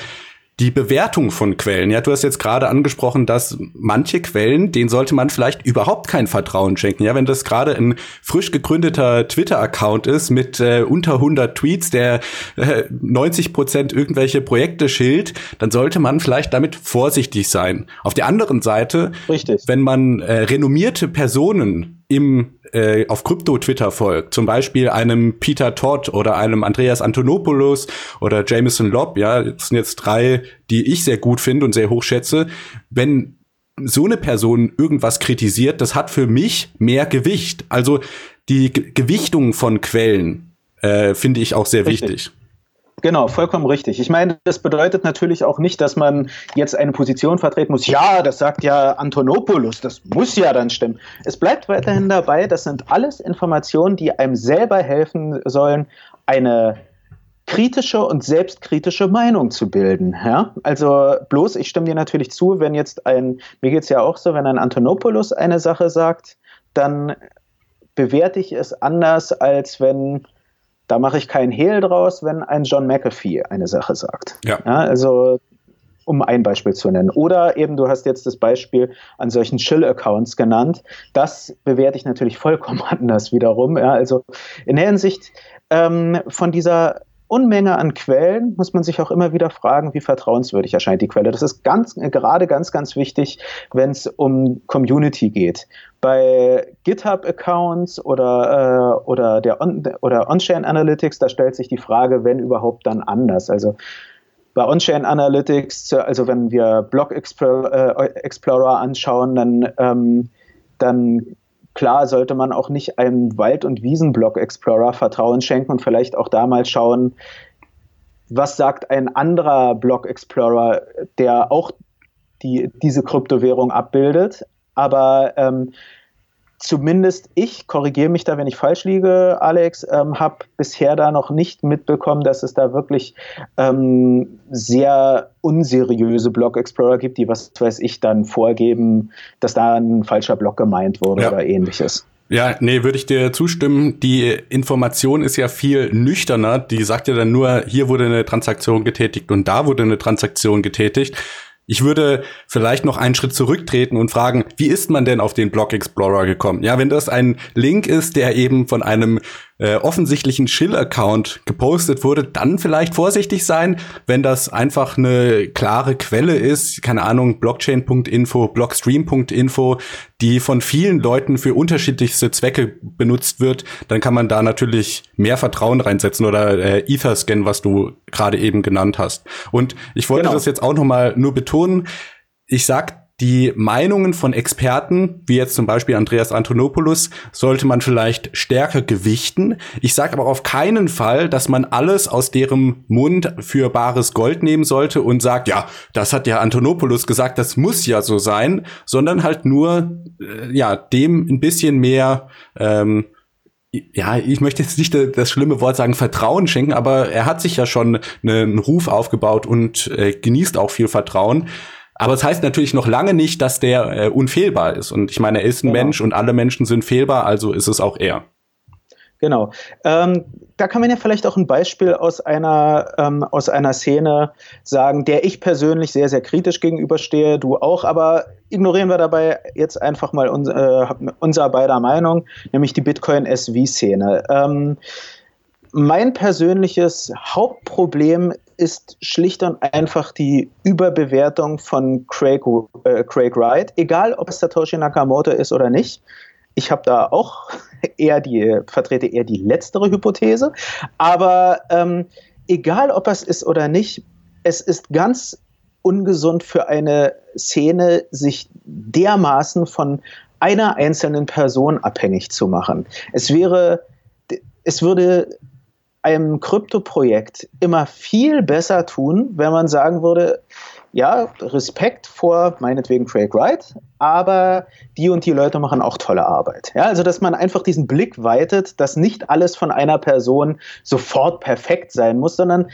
die Bewertung von Quellen. Ja, du hast jetzt gerade angesprochen, dass manche Quellen, denen sollte man vielleicht überhaupt kein Vertrauen schenken. Ja, wenn das gerade ein frisch gegründeter Twitter-Account ist mit äh, unter 100 Tweets, der äh, 90 Prozent irgendwelche Projekte schilt, dann sollte man vielleicht damit vorsichtig sein. Auf der anderen Seite, Richtig. wenn man äh, renommierte Personen im äh, auf Krypto-Twitter folgt, zum Beispiel einem Peter Todd oder einem Andreas Antonopoulos oder Jameson Lobb, ja, das sind jetzt drei, die ich sehr gut finde und sehr hoch schätze, wenn so eine Person irgendwas kritisiert, das hat für mich mehr Gewicht. Also die G Gewichtung von Quellen äh, finde ich auch sehr Richtig. wichtig. Genau, vollkommen richtig. Ich meine, das bedeutet natürlich auch nicht, dass man jetzt eine Position vertreten muss. Ja, das sagt ja Antonopoulos, das muss ja dann stimmen. Es bleibt weiterhin dabei, das sind alles Informationen, die einem selber helfen sollen, eine kritische und selbstkritische Meinung zu bilden. Ja? Also bloß, ich stimme dir natürlich zu, wenn jetzt ein, mir geht es ja auch so, wenn ein Antonopoulos eine Sache sagt, dann bewerte ich es anders, als wenn da mache ich keinen Hehl draus, wenn ein John McAfee eine Sache sagt. Ja. ja. also um ein Beispiel zu nennen. Oder eben, du hast jetzt das Beispiel an solchen Chill-Accounts genannt. Das bewerte ich natürlich vollkommen anders wiederum. Ja, also in der Hinsicht ähm, von dieser Unmenge an Quellen muss man sich auch immer wieder fragen, wie vertrauenswürdig erscheint die Quelle. Das ist ganz, gerade ganz, ganz wichtig, wenn es um Community geht. Bei GitHub-Accounts oder, äh, oder der On oder On-Chain Analytics, da stellt sich die Frage, wenn überhaupt dann anders. Also bei On-Chain Analytics, also wenn wir Explorer, äh, Explorer anschauen, dann, ähm, dann klar sollte man auch nicht einem Wald- und Wiesenblock Explorer Vertrauen schenken und vielleicht auch da mal schauen, was sagt ein anderer Block Explorer, der auch die, diese Kryptowährung abbildet. Aber ähm, zumindest ich, korrigiere mich da, wenn ich falsch liege, Alex, ähm, habe bisher da noch nicht mitbekommen, dass es da wirklich ähm, sehr unseriöse Block Explorer gibt, die, was weiß ich, dann vorgeben, dass da ein falscher Block gemeint wurde ja. oder ähnliches. Ja, nee, würde ich dir zustimmen. Die Information ist ja viel nüchterner. Die sagt ja dann nur, hier wurde eine Transaktion getätigt und da wurde eine Transaktion getätigt. Ich würde vielleicht noch einen Schritt zurücktreten und fragen, wie ist man denn auf den Block Explorer gekommen? Ja, wenn das ein Link ist, der eben von einem äh, offensichtlichen Chill-Account gepostet wurde, dann vielleicht vorsichtig sein, wenn das einfach eine klare Quelle ist, keine Ahnung, Blockchain.info, Blockstream.info, die von vielen Leuten für unterschiedlichste Zwecke benutzt wird, dann kann man da natürlich mehr Vertrauen reinsetzen oder äh, Etherscan, was du gerade eben genannt hast. Und ich wollte genau. das jetzt auch noch mal nur betonen. Ich sag die Meinungen von Experten, wie jetzt zum Beispiel Andreas Antonopoulos, sollte man vielleicht stärker gewichten. Ich sage aber auf keinen Fall, dass man alles aus deren Mund für bares Gold nehmen sollte und sagt, ja, das hat ja Antonopoulos gesagt, das muss ja so sein, sondern halt nur, äh, ja, dem ein bisschen mehr, ähm, ja, ich möchte jetzt nicht das schlimme Wort sagen, Vertrauen schenken, aber er hat sich ja schon einen Ruf aufgebaut und äh, genießt auch viel Vertrauen. Aber es das heißt natürlich noch lange nicht, dass der äh, unfehlbar ist. Und ich meine, er ist ein genau. Mensch und alle Menschen sind fehlbar, also ist es auch er. Genau. Ähm, da kann man ja vielleicht auch ein Beispiel aus einer, ähm, aus einer Szene sagen, der ich persönlich sehr, sehr kritisch gegenüberstehe, du auch, aber ignorieren wir dabei jetzt einfach mal uns, äh, unser beider Meinung, nämlich die Bitcoin-SV-Szene. Ähm, mein persönliches Hauptproblem ist schlicht und einfach die Überbewertung von Craig, äh, Craig Wright, egal ob es Satoshi Nakamoto ist oder nicht. Ich habe da auch eher die, vertrete eher die letztere Hypothese, aber ähm, egal ob es ist oder nicht, es ist ganz ungesund für eine Szene, sich dermaßen von einer einzelnen Person abhängig zu machen. Es wäre, es würde einem Krypto-Projekt immer viel besser tun, wenn man sagen würde, ja, Respekt vor meinetwegen Craig Wright, aber die und die Leute machen auch tolle Arbeit. Ja, also dass man einfach diesen Blick weitet, dass nicht alles von einer Person sofort perfekt sein muss, sondern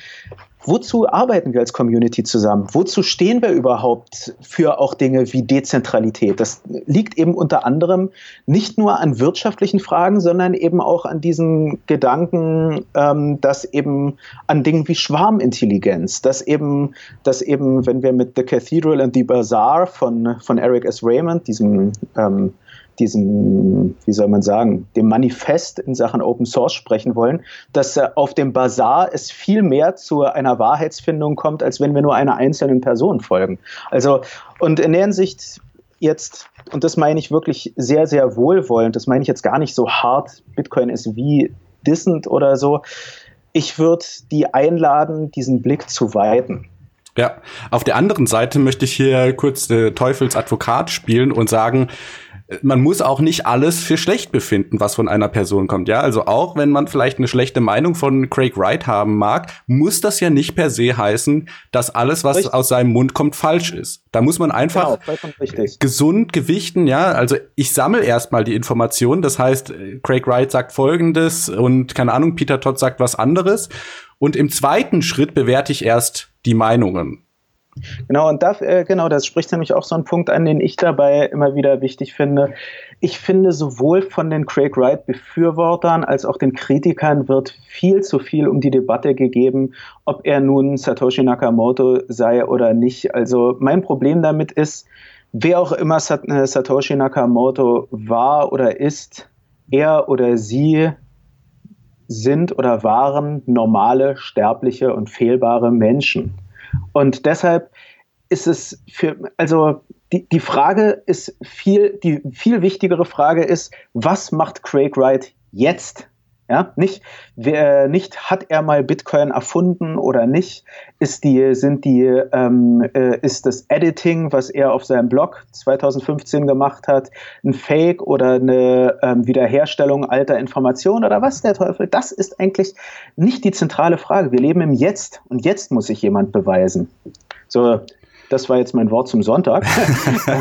wozu arbeiten wir als Community zusammen? Wozu stehen wir überhaupt für auch Dinge wie Dezentralität? Das liegt eben unter anderem nicht nur an wirtschaftlichen Fragen, sondern eben auch an diesen Gedanken, ähm, dass eben an Dingen wie Schwarmintelligenz, dass eben, dass eben, wenn wir mit The Cathedral and the Bazaar von, von Eric S. Raymond, diesem ähm, diesem, wie soll man sagen, dem Manifest in Sachen Open Source sprechen wollen, dass äh, auf dem Bazar es viel mehr zu einer Wahrheitsfindung kommt, als wenn wir nur einer einzelnen Person folgen. Also, und in der Hinsicht jetzt, und das meine ich wirklich sehr, sehr wohlwollend, das meine ich jetzt gar nicht so hart, Bitcoin ist wie dissend oder so. Ich würde die einladen, diesen Blick zu weiten. Ja, auf der anderen Seite möchte ich hier kurz äh, Teufels Advokat spielen und sagen, man muss auch nicht alles für schlecht befinden, was von einer Person kommt. Ja, also auch wenn man vielleicht eine schlechte Meinung von Craig Wright haben mag, muss das ja nicht per se heißen, dass alles, was richtig. aus seinem Mund kommt, falsch ist. Da muss man einfach genau, gesund gewichten. Ja, also ich sammle erstmal die Informationen. Das heißt, Craig Wright sagt Folgendes und keine Ahnung, Peter Todd sagt was anderes. Und im zweiten Schritt bewerte ich erst die Meinungen. Genau, und da, äh, genau, das spricht nämlich auch so einen Punkt an, den ich dabei immer wieder wichtig finde. Ich finde, sowohl von den Craig Wright-Befürwortern als auch den Kritikern wird viel zu viel um die Debatte gegeben, ob er nun Satoshi Nakamoto sei oder nicht. Also mein Problem damit ist, wer auch immer äh, Satoshi Nakamoto war oder ist, er oder sie sind oder waren normale, sterbliche und fehlbare Menschen. Und deshalb ist es für, also die, die Frage ist viel, die viel wichtigere Frage ist, was macht Craig Wright jetzt? Ja, nicht, wer, nicht hat er mal Bitcoin erfunden oder nicht? Ist die, sind die, ähm, äh, ist das Editing, was er auf seinem Blog 2015 gemacht hat, ein Fake oder eine ähm, Wiederherstellung alter Informationen oder was der Teufel? Das ist eigentlich nicht die zentrale Frage. Wir leben im Jetzt und jetzt muss sich jemand beweisen. So, das war jetzt mein Wort zum Sonntag.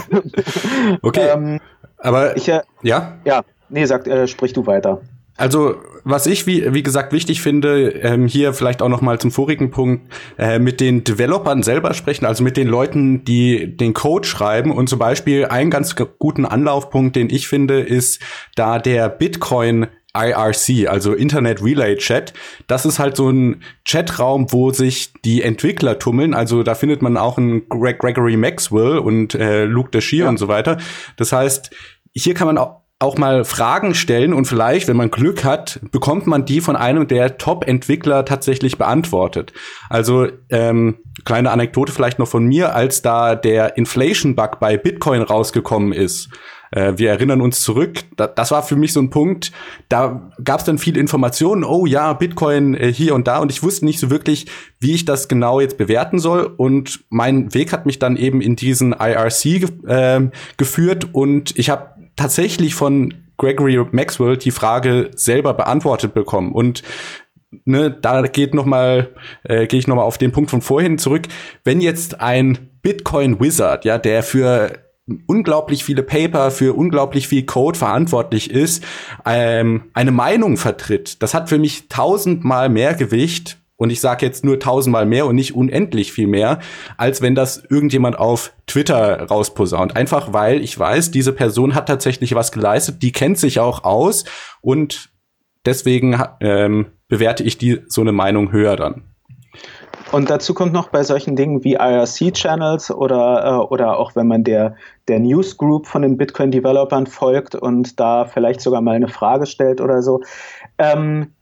okay. ähm, Aber ich, äh, ja? Ja, nee, sag, äh, sprich du weiter. Also, was ich, wie, wie gesagt, wichtig finde, ähm, hier vielleicht auch noch mal zum vorigen Punkt, äh, mit den Developern selber sprechen, also mit den Leuten, die den Code schreiben. Und zum Beispiel einen ganz guten Anlaufpunkt, den ich finde, ist da der Bitcoin IRC, also Internet Relay Chat. Das ist halt so ein Chatraum, wo sich die Entwickler tummeln. Also da findet man auch einen Greg Gregory Maxwell und äh, Luke Dashir ja. und so weiter. Das heißt, hier kann man auch auch mal Fragen stellen und vielleicht, wenn man Glück hat, bekommt man die von einem der Top-Entwickler tatsächlich beantwortet. Also ähm, kleine Anekdote vielleicht noch von mir, als da der Inflation-Bug bei Bitcoin rausgekommen ist. Äh, wir erinnern uns zurück, da, das war für mich so ein Punkt, da gab es dann viel Informationen, oh ja, Bitcoin äh, hier und da und ich wusste nicht so wirklich, wie ich das genau jetzt bewerten soll und mein Weg hat mich dann eben in diesen IRC äh, geführt und ich habe tatsächlich von Gregory Maxwell die Frage selber beantwortet bekommen und ne, da geht noch mal äh, gehe ich noch mal auf den Punkt von vorhin zurück. Wenn jetzt ein Bitcoin Wizard, ja, der für unglaublich viele Paper, für unglaublich viel Code verantwortlich ist, ähm, eine Meinung vertritt, das hat für mich tausendmal mehr Gewicht und ich sage jetzt nur tausendmal mehr und nicht unendlich viel mehr, als wenn das irgendjemand auf Twitter rausposaunt. Einfach weil ich weiß, diese Person hat tatsächlich was geleistet, die kennt sich auch aus und deswegen ähm, bewerte ich die so eine Meinung höher dann. Und dazu kommt noch bei solchen Dingen wie IRC-Channels oder, äh, oder auch wenn man der, der Newsgroup von den Bitcoin-Developern folgt und da vielleicht sogar mal eine Frage stellt oder so. Ähm,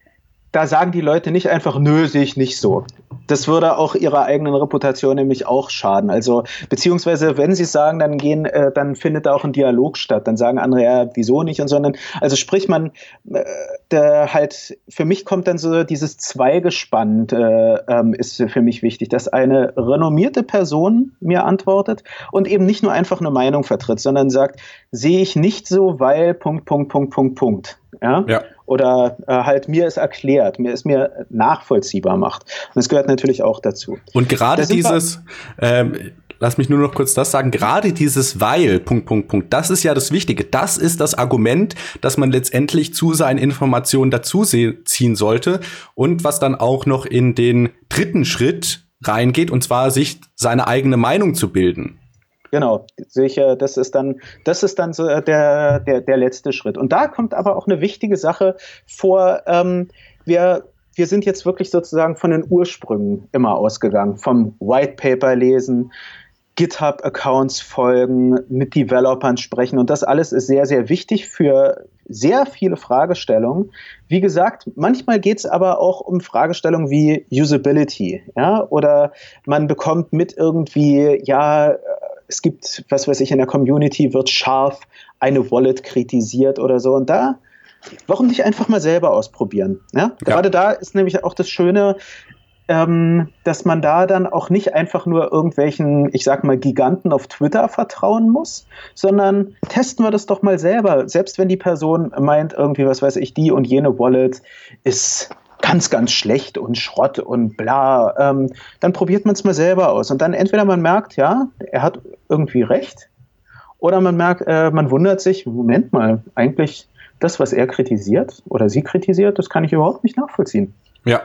da sagen die Leute nicht einfach, nö, sehe ich nicht so. Das würde auch ihrer eigenen Reputation nämlich auch schaden. Also, beziehungsweise, wenn sie sagen, dann gehen, äh, dann findet da auch ein Dialog statt. Dann sagen andere, ja, wieso nicht und sondern, also sprich man, äh, der halt, für mich kommt dann so dieses Zweigespann, äh, ähm, ist für mich wichtig, dass eine renommierte Person mir antwortet und eben nicht nur einfach eine Meinung vertritt, sondern sagt, sehe ich nicht so, weil Punkt, Punkt, Punkt, Punkt, Punkt. Ja? ja. Oder äh, halt mir ist erklärt, mir ist mir nachvollziehbar macht. Und das gehört natürlich auch dazu. Und gerade dieses, ähm, lass mich nur noch kurz das sagen, gerade dieses Weil, Punkt, Punkt, Punkt, das ist ja das Wichtige. Das ist das Argument, dass man letztendlich zu seinen Informationen dazu ziehen sollte und was dann auch noch in den dritten Schritt reingeht, und zwar sich seine eigene Meinung zu bilden. Genau, sicher, das ist dann, das ist dann so der, der, der letzte Schritt. Und da kommt aber auch eine wichtige Sache vor. Ähm, wir, wir sind jetzt wirklich sozusagen von den Ursprüngen immer ausgegangen, vom White Paper lesen, GitHub-Accounts folgen, mit Developern sprechen. Und das alles ist sehr, sehr wichtig für sehr viele Fragestellungen. Wie gesagt, manchmal geht es aber auch um Fragestellungen wie Usability, ja, oder man bekommt mit irgendwie, ja, es gibt, was weiß ich, in der Community wird scharf eine Wallet kritisiert oder so. Und da, warum nicht einfach mal selber ausprobieren? Ja? ja. Gerade da ist nämlich auch das Schöne, ähm, dass man da dann auch nicht einfach nur irgendwelchen, ich sag mal, Giganten auf Twitter vertrauen muss, sondern testen wir das doch mal selber. Selbst wenn die Person meint, irgendwie, was weiß ich, die und jene Wallet ist ganz, ganz schlecht und Schrott und bla, ähm, dann probiert man es mal selber aus. Und dann entweder man merkt, ja, er hat irgendwie recht, oder man merkt, äh, man wundert sich, Moment mal, eigentlich das, was er kritisiert oder sie kritisiert, das kann ich überhaupt nicht nachvollziehen. Ja,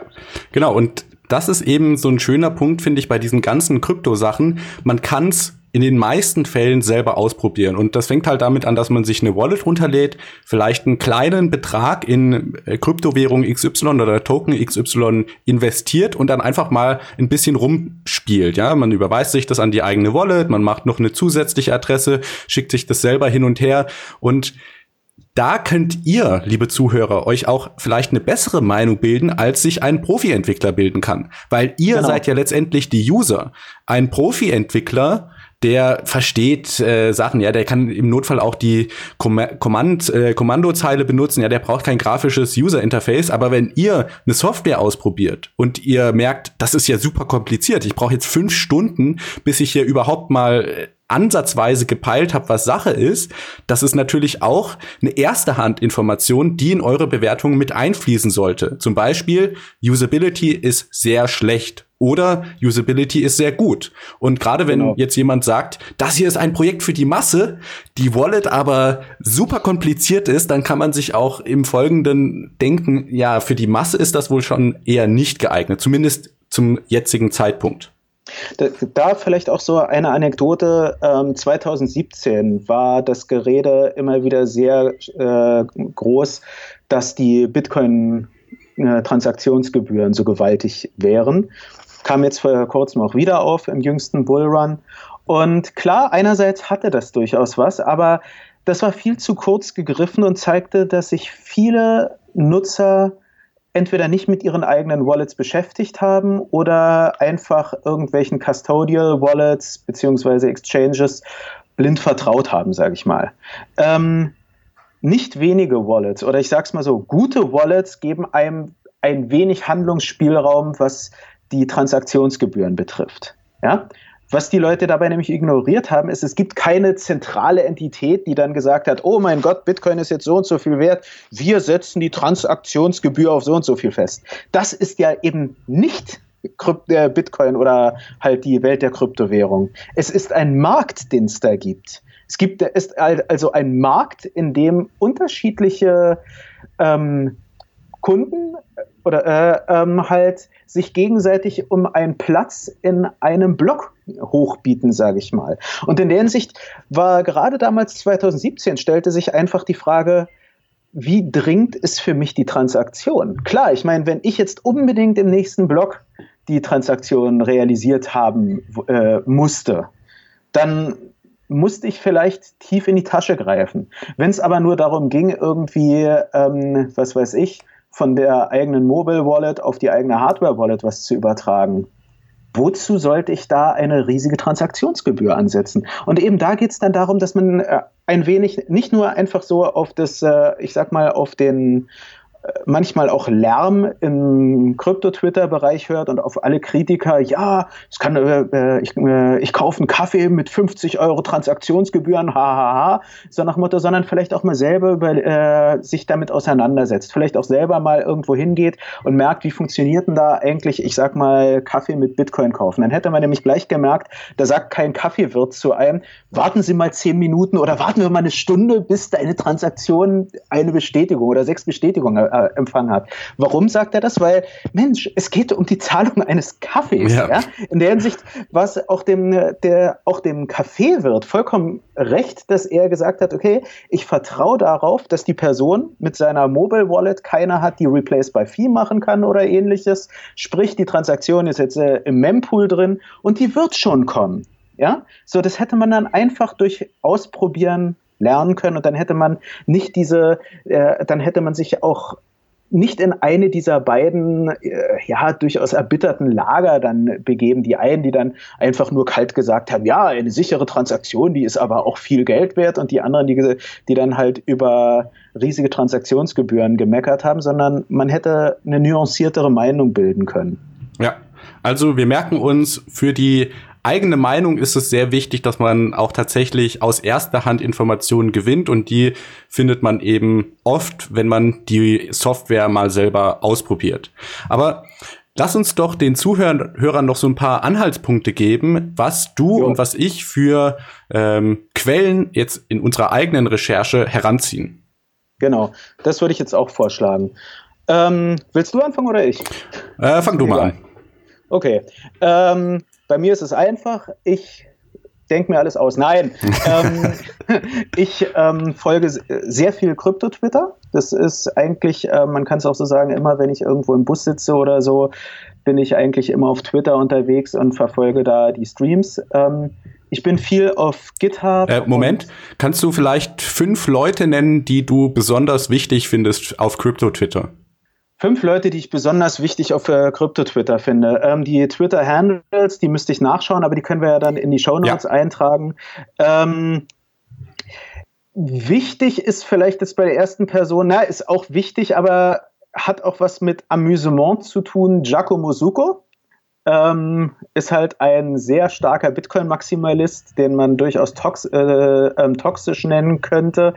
genau. Und das ist eben so ein schöner Punkt, finde ich, bei diesen ganzen Krypto-Sachen. Man kann es in den meisten Fällen selber ausprobieren. Und das fängt halt damit an, dass man sich eine Wallet runterlädt, vielleicht einen kleinen Betrag in äh, Kryptowährung XY oder Token XY investiert und dann einfach mal ein bisschen rumspielt. Ja, man überweist sich das an die eigene Wallet, man macht noch eine zusätzliche Adresse, schickt sich das selber hin und her und da könnt ihr, liebe Zuhörer, euch auch vielleicht eine bessere Meinung bilden, als sich ein Profi-Entwickler bilden kann. Weil ihr genau. seid ja letztendlich die User. Ein Profi-Entwickler der versteht äh, Sachen, ja, der kann im Notfall auch die Kom Kommand äh, Kommandozeile benutzen, ja, der braucht kein grafisches User Interface, aber wenn ihr eine Software ausprobiert und ihr merkt, das ist ja super kompliziert, ich brauche jetzt fünf Stunden, bis ich hier überhaupt mal äh, ansatzweise gepeilt habe, was Sache ist, das ist natürlich auch eine erste Hand-Information, die in eure Bewertungen mit einfließen sollte. Zum Beispiel, Usability ist sehr schlecht oder Usability ist sehr gut. Und gerade wenn genau. jetzt jemand sagt, das hier ist ein Projekt für die Masse, die Wallet aber super kompliziert ist, dann kann man sich auch im Folgenden denken, ja, für die Masse ist das wohl schon eher nicht geeignet, zumindest zum jetzigen Zeitpunkt. Da, vielleicht auch so eine Anekdote. Ähm, 2017 war das Gerede immer wieder sehr äh, groß, dass die Bitcoin-Transaktionsgebühren so gewaltig wären kam jetzt vor kurzem auch wieder auf im jüngsten Bullrun. Und klar, einerseits hatte das durchaus was, aber das war viel zu kurz gegriffen und zeigte, dass sich viele Nutzer entweder nicht mit ihren eigenen Wallets beschäftigt haben oder einfach irgendwelchen Custodial Wallets beziehungsweise Exchanges blind vertraut haben, sage ich mal. Ähm, nicht wenige Wallets oder ich sage es mal so, gute Wallets geben einem ein wenig Handlungsspielraum, was die Transaktionsgebühren betrifft. Ja? Was die Leute dabei nämlich ignoriert haben, ist, es gibt keine zentrale Entität, die dann gesagt hat, oh mein Gott, Bitcoin ist jetzt so und so viel wert, wir setzen die Transaktionsgebühr auf so und so viel fest. Das ist ja eben nicht äh, Bitcoin oder halt die Welt der Kryptowährung. Es ist ein Markt, den es da gibt. Es gibt ist also ein Markt, in dem unterschiedliche ähm, Kunden oder äh, ähm, halt sich gegenseitig um einen Platz in einem Block hochbieten, sage ich mal. Und in der Hinsicht war gerade damals 2017 stellte sich einfach die Frage, wie dringend ist für mich die Transaktion? Klar, ich meine, wenn ich jetzt unbedingt im nächsten Block die Transaktion realisiert haben äh, musste, dann musste ich vielleicht tief in die Tasche greifen. Wenn es aber nur darum ging, irgendwie, ähm, was weiß ich, von der eigenen Mobile Wallet auf die eigene Hardware Wallet was zu übertragen. Wozu sollte ich da eine riesige Transaktionsgebühr ansetzen? Und eben da geht es dann darum, dass man äh, ein wenig nicht nur einfach so auf das, äh, ich sag mal, auf den manchmal auch Lärm im Krypto-Twitter-Bereich hört und auf alle Kritiker, ja, es kann, äh, ich, äh, ich kaufe einen Kaffee mit 50 Euro Transaktionsgebühren, hahaha, so nach Motto, sondern vielleicht auch mal selber über, äh, sich damit auseinandersetzt, vielleicht auch selber mal irgendwo hingeht und merkt, wie funktioniert denn da eigentlich, ich sag mal, Kaffee mit Bitcoin kaufen. Dann hätte man nämlich gleich gemerkt, da sagt kein Kaffeewirt zu einem, warten Sie mal zehn Minuten oder warten wir mal eine Stunde, bis deine Transaktion eine Bestätigung oder sechs Bestätigungen äh, empfangen hat. Warum sagt er das? Weil, Mensch, es geht um die Zahlung eines Kaffees. Ja. ja? In der Hinsicht war es auch dem, der, auch dem Kaffeewirt vollkommen recht, dass er gesagt hat, okay, ich vertraue darauf, dass die Person mit seiner Mobile Wallet keine hat, die Replace by Fee machen kann oder ähnliches. Sprich, die Transaktion ist jetzt äh, im Mempool drin und die wird schon kommen. Ja, so das hätte man dann einfach durch Ausprobieren lernen können und dann hätte man nicht diese, äh, dann hätte man sich auch nicht in eine dieser beiden äh, ja durchaus erbitterten Lager dann begeben. Die einen, die dann einfach nur kalt gesagt haben, ja, eine sichere Transaktion, die ist aber auch viel Geld wert, und die anderen, die, die dann halt über riesige Transaktionsgebühren gemeckert haben, sondern man hätte eine nuanciertere Meinung bilden können. Ja, also wir merken uns für die eigene Meinung ist es sehr wichtig, dass man auch tatsächlich aus erster Hand Informationen gewinnt und die findet man eben oft, wenn man die Software mal selber ausprobiert. Aber Lass uns doch den Zuhörern noch so ein paar Anhaltspunkte geben, was du jo. und was ich für ähm, Quellen jetzt in unserer eigenen Recherche heranziehen. Genau, das würde ich jetzt auch vorschlagen. Ähm, willst du anfangen oder ich? Äh, fang du mal an. Okay. Ähm, bei mir ist es einfach. Ich denke mir alles aus. Nein, ähm, ich ähm, folge sehr viel Krypto-Twitter. Das ist eigentlich, äh, man kann es auch so sagen, immer wenn ich irgendwo im Bus sitze oder so, bin ich eigentlich immer auf Twitter unterwegs und verfolge da die Streams. Ähm, ich bin viel auf GitHub. Äh, Moment, kannst du vielleicht fünf Leute nennen, die du besonders wichtig findest auf Krypto-Twitter? Fünf Leute, die ich besonders wichtig auf äh, Krypto-Twitter finde. Ähm, die Twitter-Handles, die müsste ich nachschauen, aber die können wir ja dann in die Show Notes ja. eintragen. Ähm, wichtig ist vielleicht jetzt bei der ersten Person, na, ist auch wichtig, aber hat auch was mit Amüsement zu tun. Giacomo Succo ähm, ist halt ein sehr starker Bitcoin-Maximalist, den man durchaus tox äh, ähm, toxisch nennen könnte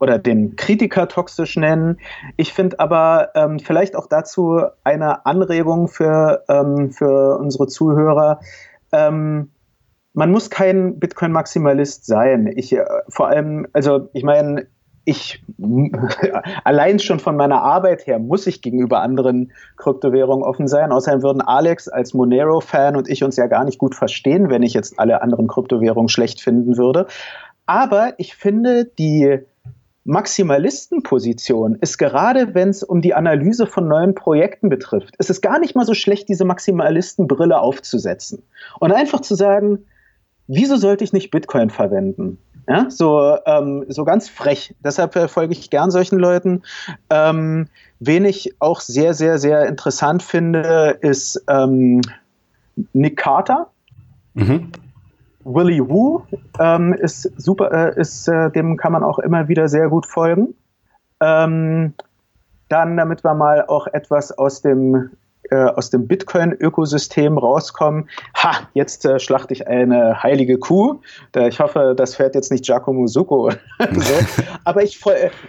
oder den Kritiker toxisch nennen. Ich finde aber ähm, vielleicht auch dazu eine Anregung für, ähm, für unsere Zuhörer. Ähm, man muss kein Bitcoin-Maximalist sein. Ich äh, vor allem, also ich meine, ich allein schon von meiner Arbeit her muss ich gegenüber anderen Kryptowährungen offen sein. Außerdem würden Alex als Monero-Fan und ich uns ja gar nicht gut verstehen, wenn ich jetzt alle anderen Kryptowährungen schlecht finden würde. Aber ich finde, die Maximalistenposition ist gerade, wenn es um die Analyse von neuen Projekten betrifft, ist es gar nicht mal so schlecht, diese Maximalistenbrille aufzusetzen und einfach zu sagen, wieso sollte ich nicht Bitcoin verwenden? Ja, so, ähm, so ganz frech. Deshalb äh, folge ich gern solchen Leuten. Ähm, wen ich auch sehr, sehr, sehr interessant finde, ist ähm, Nick Carter. Mhm. Willy Wu ähm, ist super, äh, ist, äh, dem kann man auch immer wieder sehr gut folgen. Ähm, dann, damit wir mal auch etwas aus dem äh, aus dem Bitcoin-Ökosystem rauskommen, ha, jetzt äh, schlachte ich eine heilige Kuh. Ich hoffe, das fährt jetzt nicht Giacomo Succo. so. Aber ich,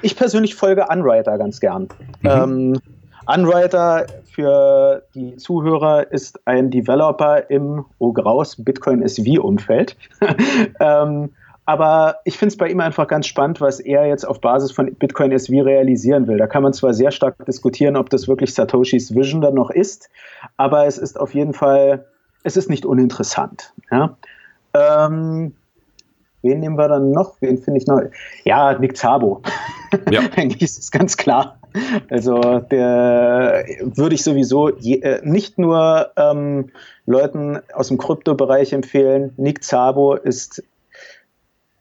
ich persönlich folge Unwriter ganz gern. Mhm. Ähm, Unwriter für die Zuhörer ist ein Developer im Oh Graus Bitcoin SV-Umfeld. ähm, aber ich finde es bei ihm einfach ganz spannend, was er jetzt auf Basis von Bitcoin SV realisieren will. Da kann man zwar sehr stark diskutieren, ob das wirklich Satoshis Vision dann noch ist, aber es ist auf jeden Fall, es ist nicht uninteressant. Ja? Ähm, wen nehmen wir dann noch? Wen finde ich noch? Ja, Nick Zabo. Ja. Eigentlich ist es ganz klar. Also der würde ich sowieso je, äh, nicht nur ähm, Leuten aus dem Kryptobereich empfehlen. Nick Zabo ist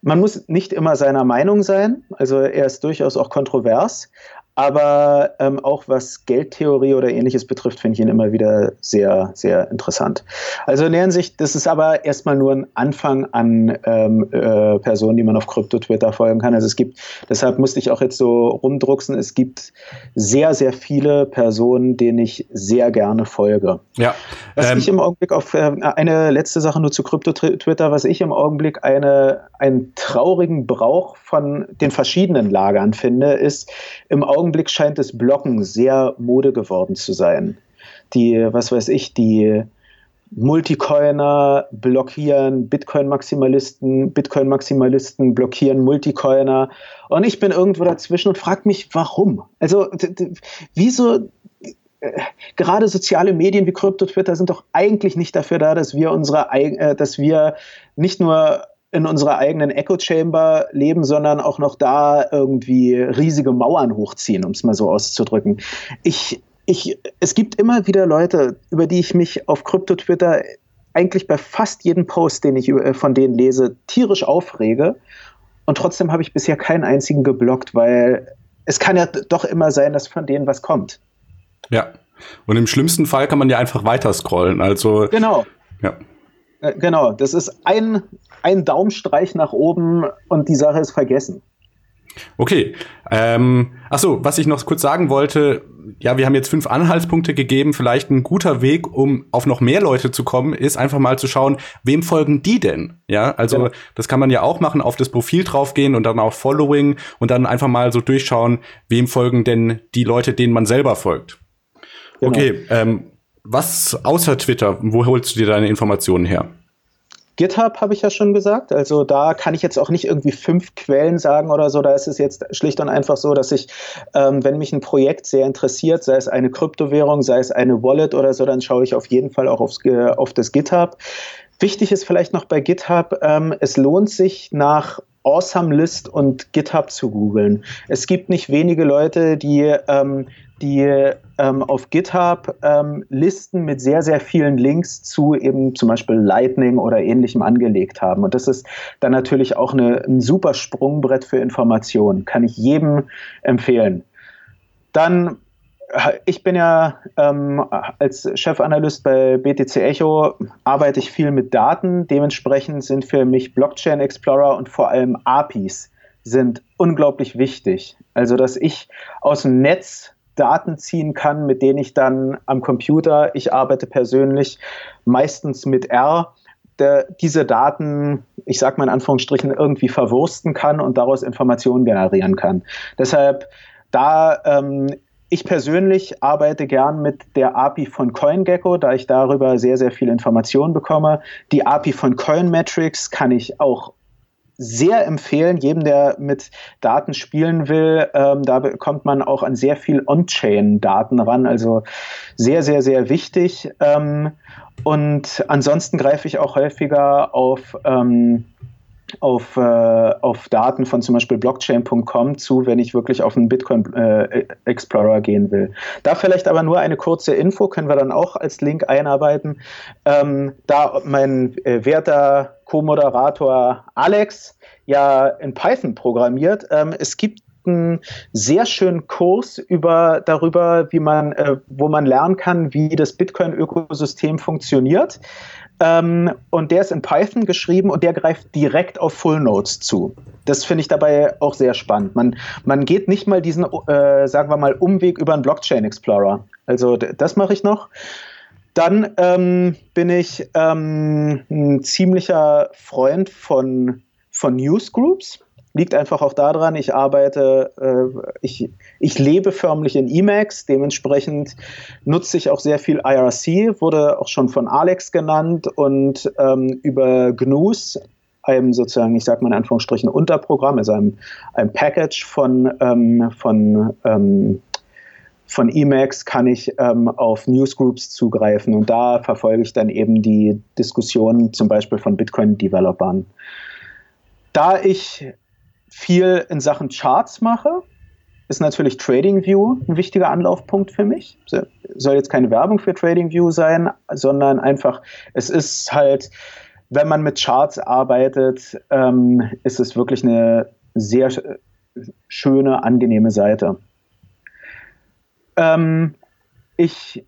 man muss nicht immer seiner Meinung sein, also er ist durchaus auch kontrovers, Aber ähm, auch was Geldtheorie oder ähnliches betrifft, finde ich ihn immer wieder sehr, sehr interessant. Also in der Hinsicht, das ist aber erstmal nur ein Anfang an ähm, äh, Personen, die man auf Krypto-Twitter folgen kann. Also es gibt, deshalb musste ich auch jetzt so rumdrucksen, es gibt sehr, sehr viele Personen, denen ich sehr gerne folge. Ja. Was ähm, ich im Augenblick auf äh, eine letzte Sache nur zu Krypto-Twitter, was ich im Augenblick eine, einen traurigen Brauch von den verschiedenen Lagern finde, ist, im Augenblick scheint das Blocken sehr Mode geworden zu sein. Die, was weiß ich, die Multicoiner blockieren Bitcoin-Maximalisten, Bitcoin-Maximalisten blockieren Multicoiner. Und ich bin irgendwo dazwischen und frage mich, warum? Also, wieso äh, gerade soziale Medien wie Krypto, Twitter sind doch eigentlich nicht dafür da, dass wir unsere, äh, dass wir nicht nur in unserer eigenen Echo Chamber leben, sondern auch noch da irgendwie riesige Mauern hochziehen, um es mal so auszudrücken. Ich, ich, es gibt immer wieder Leute, über die ich mich auf Krypto-Twitter eigentlich bei fast jedem Post, den ich äh, von denen lese, tierisch aufrege. Und trotzdem habe ich bisher keinen einzigen geblockt, weil es kann ja doch immer sein, dass von denen was kommt. Ja. Und im schlimmsten Fall kann man ja einfach weiter scrollen. Also. Genau. Ja. Äh, genau, das ist ein, ein Daumenstreich nach oben und die Sache ist vergessen. Okay. Ähm, achso, was ich noch kurz sagen wollte, ja, wir haben jetzt fünf Anhaltspunkte gegeben. Vielleicht ein guter Weg, um auf noch mehr Leute zu kommen, ist einfach mal zu schauen, wem folgen die denn? Ja, also ja. das kann man ja auch machen, auf das Profil draufgehen und dann auch Following und dann einfach mal so durchschauen, wem folgen denn die Leute, denen man selber folgt. Genau. Okay, ähm, was außer Twitter, wo holst du dir deine Informationen her? GitHub habe ich ja schon gesagt. Also da kann ich jetzt auch nicht irgendwie fünf Quellen sagen oder so. Da ist es jetzt schlicht und einfach so, dass ich, ähm, wenn mich ein Projekt sehr interessiert, sei es eine Kryptowährung, sei es eine Wallet oder so, dann schaue ich auf jeden Fall auch aufs, auf das GitHub. Wichtig ist vielleicht noch bei GitHub, ähm, es lohnt sich nach Awesome List und GitHub zu googeln. Es gibt nicht wenige Leute, die ähm, die ähm, auf GitHub ähm, Listen mit sehr, sehr vielen Links zu eben zum Beispiel Lightning oder ähnlichem angelegt haben. Und das ist dann natürlich auch eine, ein super Sprungbrett für Informationen. Kann ich jedem empfehlen. Dann ich bin ja ähm, als Chefanalyst bei BTC Echo, arbeite ich viel mit Daten. Dementsprechend sind für mich Blockchain Explorer und vor allem APIs sind unglaublich wichtig. Also, dass ich aus dem Netz Daten ziehen kann, mit denen ich dann am Computer, ich arbeite persönlich meistens mit R, der, diese Daten, ich sage mal in Anführungsstrichen, irgendwie verwursten kann und daraus Informationen generieren kann. Deshalb, da ähm, ich persönlich arbeite gern mit der API von CoinGecko, da ich darüber sehr, sehr viel Informationen bekomme. Die API von CoinMetrics kann ich auch sehr empfehlen, jedem, der mit Daten spielen will. Ähm, da bekommt man auch an sehr viel On-Chain-Daten ran, also sehr, sehr, sehr wichtig. Ähm, und ansonsten greife ich auch häufiger auf ähm, auf, äh, auf Daten von zum Beispiel blockchain.com zu, wenn ich wirklich auf einen Bitcoin äh, Explorer gehen will. Da vielleicht aber nur eine kurze Info, können wir dann auch als Link einarbeiten. Ähm, da mein äh, werter Co-Moderator Alex ja in Python programmiert, ähm, es gibt einen sehr schönen Kurs über darüber, wie man, äh, wo man lernen kann, wie das Bitcoin-Ökosystem funktioniert. Ähm, und der ist in Python geschrieben und der greift direkt auf Full Nodes zu. Das finde ich dabei auch sehr spannend. Man, man geht nicht mal diesen, äh, sagen wir mal, Umweg über einen Blockchain Explorer. Also das mache ich noch. Dann ähm, bin ich ähm, ein ziemlicher Freund von, von Newsgroups. Liegt einfach auch daran, ich arbeite, äh, ich, ich lebe förmlich in Emacs, dementsprechend nutze ich auch sehr viel IRC, wurde auch schon von Alex genannt und ähm, über GNUs, einem sozusagen, ich sage mal in Anführungsstrichen, Unterprogramm, also einem, einem Package von, ähm, von ähm, von Emacs kann ich ähm, auf Newsgroups zugreifen und da verfolge ich dann eben die Diskussionen zum Beispiel von Bitcoin-Developern. Da ich viel in Sachen Charts mache, ist natürlich TradingView ein wichtiger Anlaufpunkt für mich. Soll jetzt keine Werbung für TradingView sein, sondern einfach, es ist halt, wenn man mit Charts arbeitet, ähm, ist es wirklich eine sehr schöne, angenehme Seite. Ähm, ich,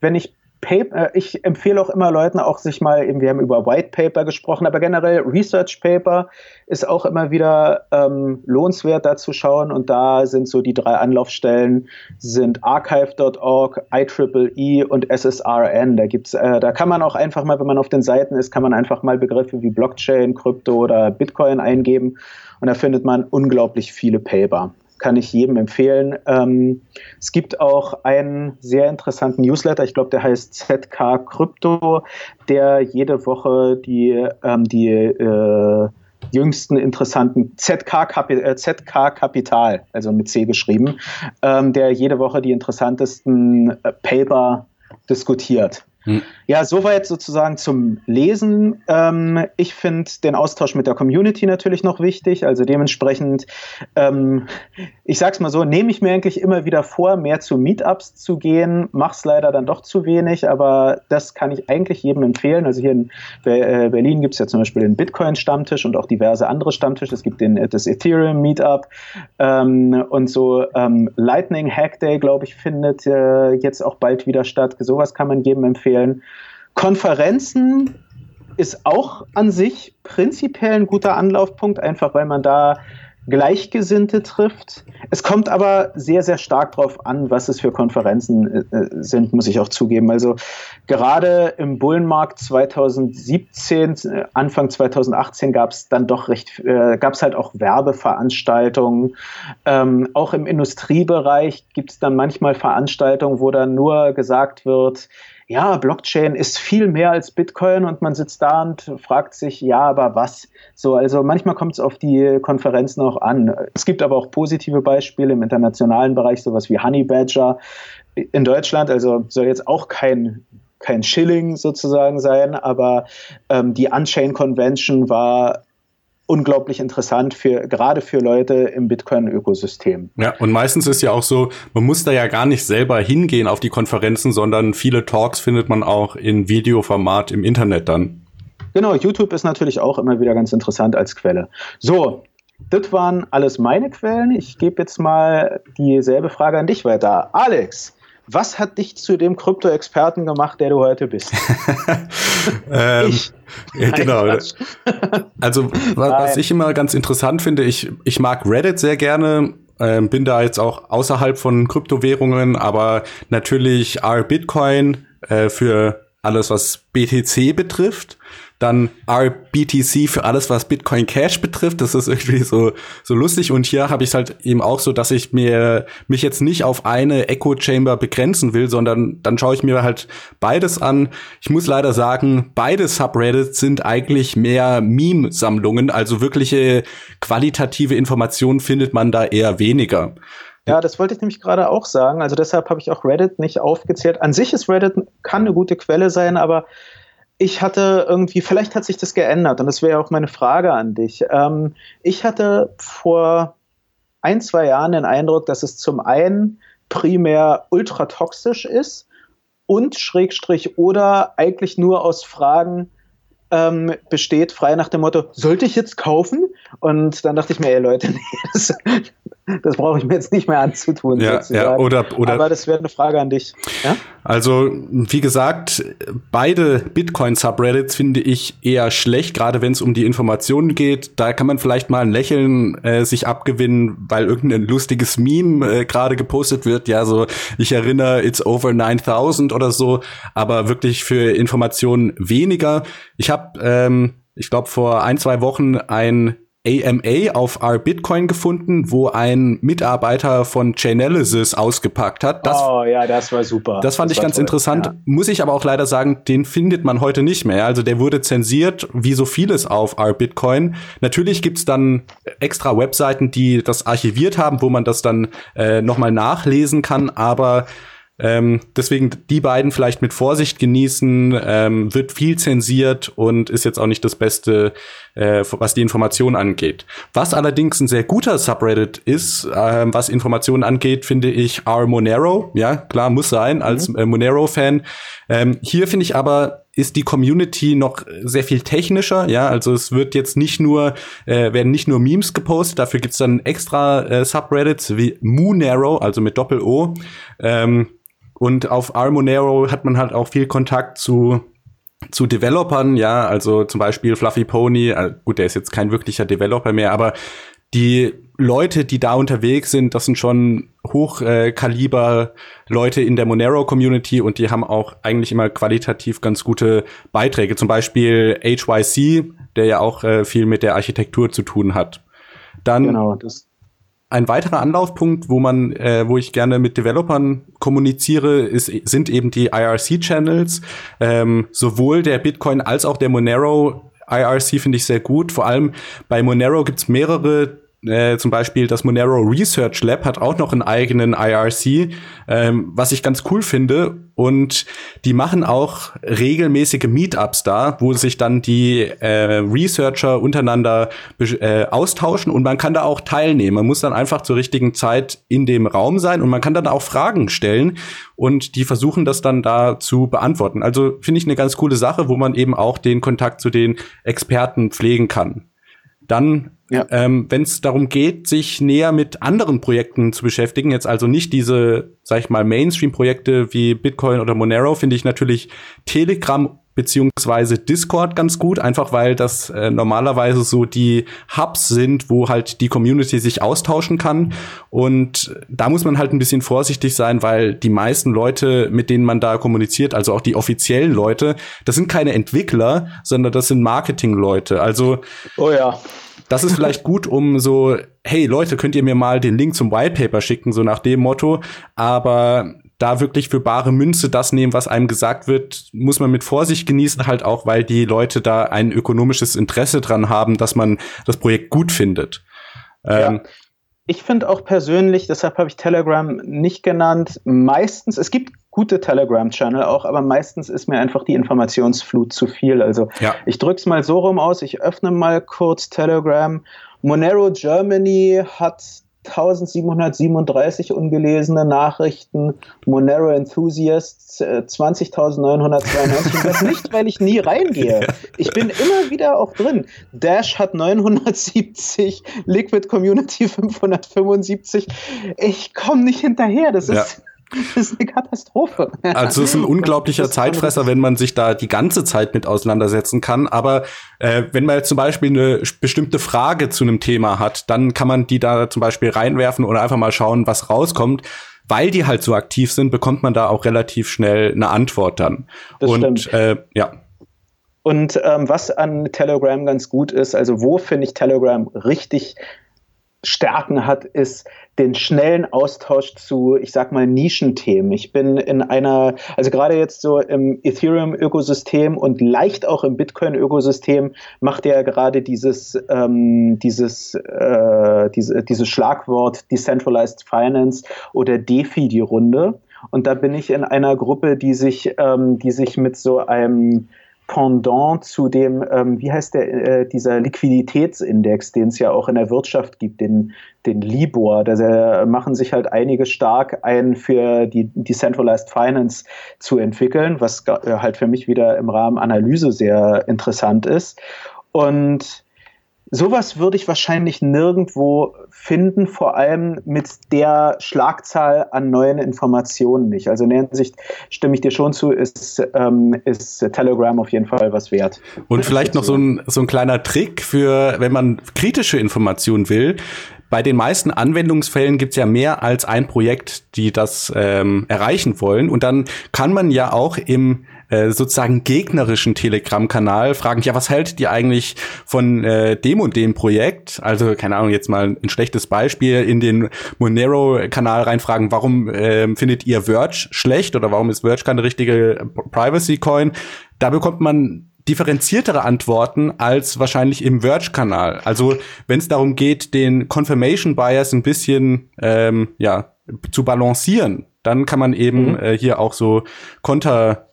wenn ich Paper, äh, ich empfehle auch immer Leuten auch sich mal, wir haben über White Paper gesprochen, aber generell Research Paper ist auch immer wieder ähm, lohnenswert da zu schauen. Und da sind so die drei Anlaufstellen sind archive.org, IEEE e und SSRN. Da gibt's, äh, da kann man auch einfach mal, wenn man auf den Seiten ist, kann man einfach mal Begriffe wie Blockchain, Krypto oder Bitcoin eingeben. Und da findet man unglaublich viele Paper kann ich jedem empfehlen. Ähm, es gibt auch einen sehr interessanten Newsletter, ich glaube, der heißt ZK Krypto, der jede Woche die, ähm, die äh, jüngsten interessanten ZK, Kapi äh, ZK Kapital, also mit C geschrieben, ähm, der jede Woche die interessantesten äh, Paper diskutiert. Hm. Ja, soweit sozusagen zum Lesen. Ähm, ich finde den Austausch mit der Community natürlich noch wichtig. Also dementsprechend, ähm, ich sag's mal so, nehme ich mir eigentlich immer wieder vor, mehr zu Meetups zu gehen. Mach's leider dann doch zu wenig, aber das kann ich eigentlich jedem empfehlen. Also hier in äh, Berlin gibt's ja zum Beispiel den Bitcoin-Stammtisch und auch diverse andere Stammtische. Es gibt den, das Ethereum Meetup ähm, und so ähm, Lightning Hack Day, glaube ich, findet äh, jetzt auch bald wieder statt. Sowas kann man jedem empfehlen empfehlen. Konferenzen ist auch an sich prinzipiell ein guter Anlaufpunkt, einfach weil man da Gleichgesinnte trifft. Es kommt aber sehr, sehr stark darauf an, was es für Konferenzen äh, sind, muss ich auch zugeben. Also gerade im Bullenmarkt 2017, äh, Anfang 2018 gab es dann doch recht, äh, gab es halt auch Werbeveranstaltungen. Ähm, auch im Industriebereich gibt es dann manchmal Veranstaltungen, wo dann nur gesagt wird, ja, Blockchain ist viel mehr als Bitcoin und man sitzt da und fragt sich, ja, aber was? So, also manchmal kommt es auf die Konferenzen auch an. Es gibt aber auch positive Beispiele im internationalen Bereich, sowas wie Honey Badger in Deutschland, also soll jetzt auch kein kein Schilling sozusagen sein, aber ähm, die Unchain Convention war unglaublich interessant für gerade für Leute im Bitcoin-Ökosystem. Ja, und meistens ist ja auch so, man muss da ja gar nicht selber hingehen auf die Konferenzen, sondern viele Talks findet man auch in Videoformat im Internet dann. Genau, YouTube ist natürlich auch immer wieder ganz interessant als Quelle. So, das waren alles meine Quellen. Ich gebe jetzt mal dieselbe Frage an dich weiter. Alex, was hat dich zu dem Krypto-Experten gemacht, der du heute bist? ähm, ich. Ja, genau. also, was, was, ich immer ganz interessant finde, ich, ich mag Reddit sehr gerne. Ähm, bin da jetzt auch außerhalb von Kryptowährungen, aber natürlich R Bitcoin äh, für alles, was BTC betrifft dann RBTC für alles, was Bitcoin Cash betrifft. Das ist irgendwie so, so lustig. Und hier habe ich es halt eben auch so, dass ich mir mich jetzt nicht auf eine Echo Chamber begrenzen will, sondern dann schaue ich mir halt beides an. Ich muss leider sagen, beide Subreddits sind eigentlich mehr Meme-Sammlungen, also wirkliche qualitative Informationen findet man da eher weniger. Ja, das wollte ich nämlich gerade auch sagen. Also deshalb habe ich auch Reddit nicht aufgezählt. An sich ist Reddit kann eine gute Quelle sein, aber ich hatte irgendwie, vielleicht hat sich das geändert und das wäre auch meine Frage an dich. Ähm, ich hatte vor ein, zwei Jahren den Eindruck, dass es zum einen primär ultra toxisch ist und Schrägstrich oder eigentlich nur aus Fragen ähm, besteht, frei nach dem Motto, sollte ich jetzt kaufen? Und dann dachte ich mir, ey Leute, nee, das, das brauche ich mir jetzt nicht mehr anzutun. Ja, ja oder, oder. Aber das wäre eine Frage an dich. Ja? Also, wie gesagt, beide Bitcoin-Subreddits finde ich eher schlecht, gerade wenn es um die Informationen geht. Da kann man vielleicht mal ein Lächeln äh, sich abgewinnen, weil irgendein lustiges Meme äh, gerade gepostet wird. Ja, so, ich erinnere, it's over 9000 oder so, aber wirklich für Informationen weniger. Ich habe, ähm, ich glaube, vor ein, zwei Wochen ein AMA auf R-Bitcoin gefunden, wo ein Mitarbeiter von Chainalysis ausgepackt hat. Das, oh ja, das war super. Das fand das ich ganz toll. interessant. Ja. Muss ich aber auch leider sagen, den findet man heute nicht mehr. Also der wurde zensiert, wie so vieles auf R-Bitcoin. Natürlich gibt's dann extra Webseiten, die das archiviert haben, wo man das dann äh, nochmal nachlesen kann, aber ähm, deswegen die beiden vielleicht mit Vorsicht genießen, ähm, wird viel zensiert und ist jetzt auch nicht das Beste, äh, was die Information angeht. Was allerdings ein sehr guter Subreddit ist, äh, was Informationen angeht, finde ich R Monero. Ja, klar, muss sein als mhm. äh, Monero-Fan. Ähm, hier finde ich aber ist die Community noch sehr viel technischer, ja, also es wird jetzt nicht nur, äh, werden nicht nur Memes gepostet, dafür gibt's dann extra äh, Subreddits wie Moonarrow, also mit Doppel-O. Ähm, und auf R-Monero hat man halt auch viel Kontakt zu zu Developern, ja, also zum Beispiel Fluffy Pony, äh, gut, der ist jetzt kein wirklicher Developer mehr, aber die Leute, die da unterwegs sind, das sind schon Hochkaliber äh, Leute in der Monero-Community und die haben auch eigentlich immer qualitativ ganz gute Beiträge. Zum Beispiel HYC, der ja auch äh, viel mit der Architektur zu tun hat. Dann genau, ein weiterer Anlaufpunkt, wo man, äh, wo ich gerne mit Developern kommuniziere, ist, sind eben die IRC-Channels. Ähm, sowohl der Bitcoin als auch der Monero IRC finde ich sehr gut. Vor allem bei Monero gibt's mehrere äh, zum Beispiel das Monero Research Lab hat auch noch einen eigenen IRC, ähm, was ich ganz cool finde. Und die machen auch regelmäßige Meetups da, wo sich dann die äh, Researcher untereinander äh, austauschen und man kann da auch teilnehmen. Man muss dann einfach zur richtigen Zeit in dem Raum sein und man kann dann auch Fragen stellen und die versuchen das dann da zu beantworten. Also finde ich eine ganz coole Sache, wo man eben auch den Kontakt zu den Experten pflegen kann. Dann, ja. ähm, wenn es darum geht, sich näher mit anderen Projekten zu beschäftigen, jetzt also nicht diese, sag ich mal, Mainstream-Projekte wie Bitcoin oder Monero, finde ich natürlich Telegram beziehungsweise Discord ganz gut, einfach weil das äh, normalerweise so die Hubs sind, wo halt die Community sich austauschen kann. Und da muss man halt ein bisschen vorsichtig sein, weil die meisten Leute, mit denen man da kommuniziert, also auch die offiziellen Leute, das sind keine Entwickler, sondern das sind Marketingleute. Also oh ja. Das ist vielleicht gut, um so, hey Leute, könnt ihr mir mal den Link zum Whitepaper schicken, so nach dem Motto. Aber da wirklich für bare Münze das nehmen, was einem gesagt wird, muss man mit Vorsicht genießen, halt auch, weil die Leute da ein ökonomisches Interesse dran haben, dass man das Projekt gut findet. Ähm, ja. Ich finde auch persönlich, deshalb habe ich Telegram nicht genannt, meistens, es gibt gute Telegram-Channel auch, aber meistens ist mir einfach die Informationsflut zu viel. Also ja. ich drücke es mal so rum aus, ich öffne mal kurz Telegram. Monero Germany hat 1737 ungelesene Nachrichten, Monero Enthusiasts 20.992. Und das nicht, weil ich nie reingehe. Ich bin immer wieder auch drin. Dash hat 970, Liquid Community 575. Ich komme nicht hinterher. Das ist. Das ist eine Katastrophe. Also es ist ein unglaublicher Zeitfresser, wenn man sich da die ganze Zeit mit auseinandersetzen kann. Aber äh, wenn man jetzt zum Beispiel eine bestimmte Frage zu einem Thema hat, dann kann man die da zum Beispiel reinwerfen oder einfach mal schauen, was rauskommt. Weil die halt so aktiv sind, bekommt man da auch relativ schnell eine Antwort dann. Das Und stimmt. Äh, ja. Und ähm, was an Telegram ganz gut ist, also wo finde ich Telegram richtig Stärken hat, ist den schnellen Austausch zu, ich sag mal, Nischenthemen. Ich bin in einer, also gerade jetzt so im Ethereum-Ökosystem und leicht auch im Bitcoin-Ökosystem macht ja gerade dieses, ähm, dieses, äh, diese, dieses Schlagwort Decentralized Finance oder DeFi die Runde. Und da bin ich in einer Gruppe, die sich, ähm, die sich mit so einem Pendant zu dem, ähm, wie heißt der, äh, dieser Liquiditätsindex, den es ja auch in der Wirtschaft gibt, den, den Libor. Da machen sich halt einige stark ein, für die Decentralized Finance zu entwickeln, was äh, halt für mich wieder im Rahmen Analyse sehr interessant ist. Und Sowas würde ich wahrscheinlich nirgendwo finden, vor allem mit der Schlagzahl an neuen Informationen nicht. Also in der Hinsicht stimme ich dir schon zu, ist, ähm, ist Telegram auf jeden Fall was wert. Und vielleicht noch so ein, so ein kleiner Trick für, wenn man kritische Informationen will. Bei den meisten Anwendungsfällen gibt es ja mehr als ein Projekt, die das ähm, erreichen wollen. Und dann kann man ja auch im äh, sozusagen gegnerischen Telegram-Kanal fragen, ja, was hält ihr eigentlich von äh, dem und dem Projekt? Also, keine Ahnung, jetzt mal ein schlechtes Beispiel, in den Monero-Kanal reinfragen, warum äh, findet ihr Verge schlecht oder warum ist Verge keine richtige Privacy-Coin? Da bekommt man differenziertere Antworten als wahrscheinlich im Verge-Kanal. Also wenn es darum geht, den Confirmation Bias ein bisschen ähm, ja zu balancieren, dann kann man eben mhm. äh, hier auch so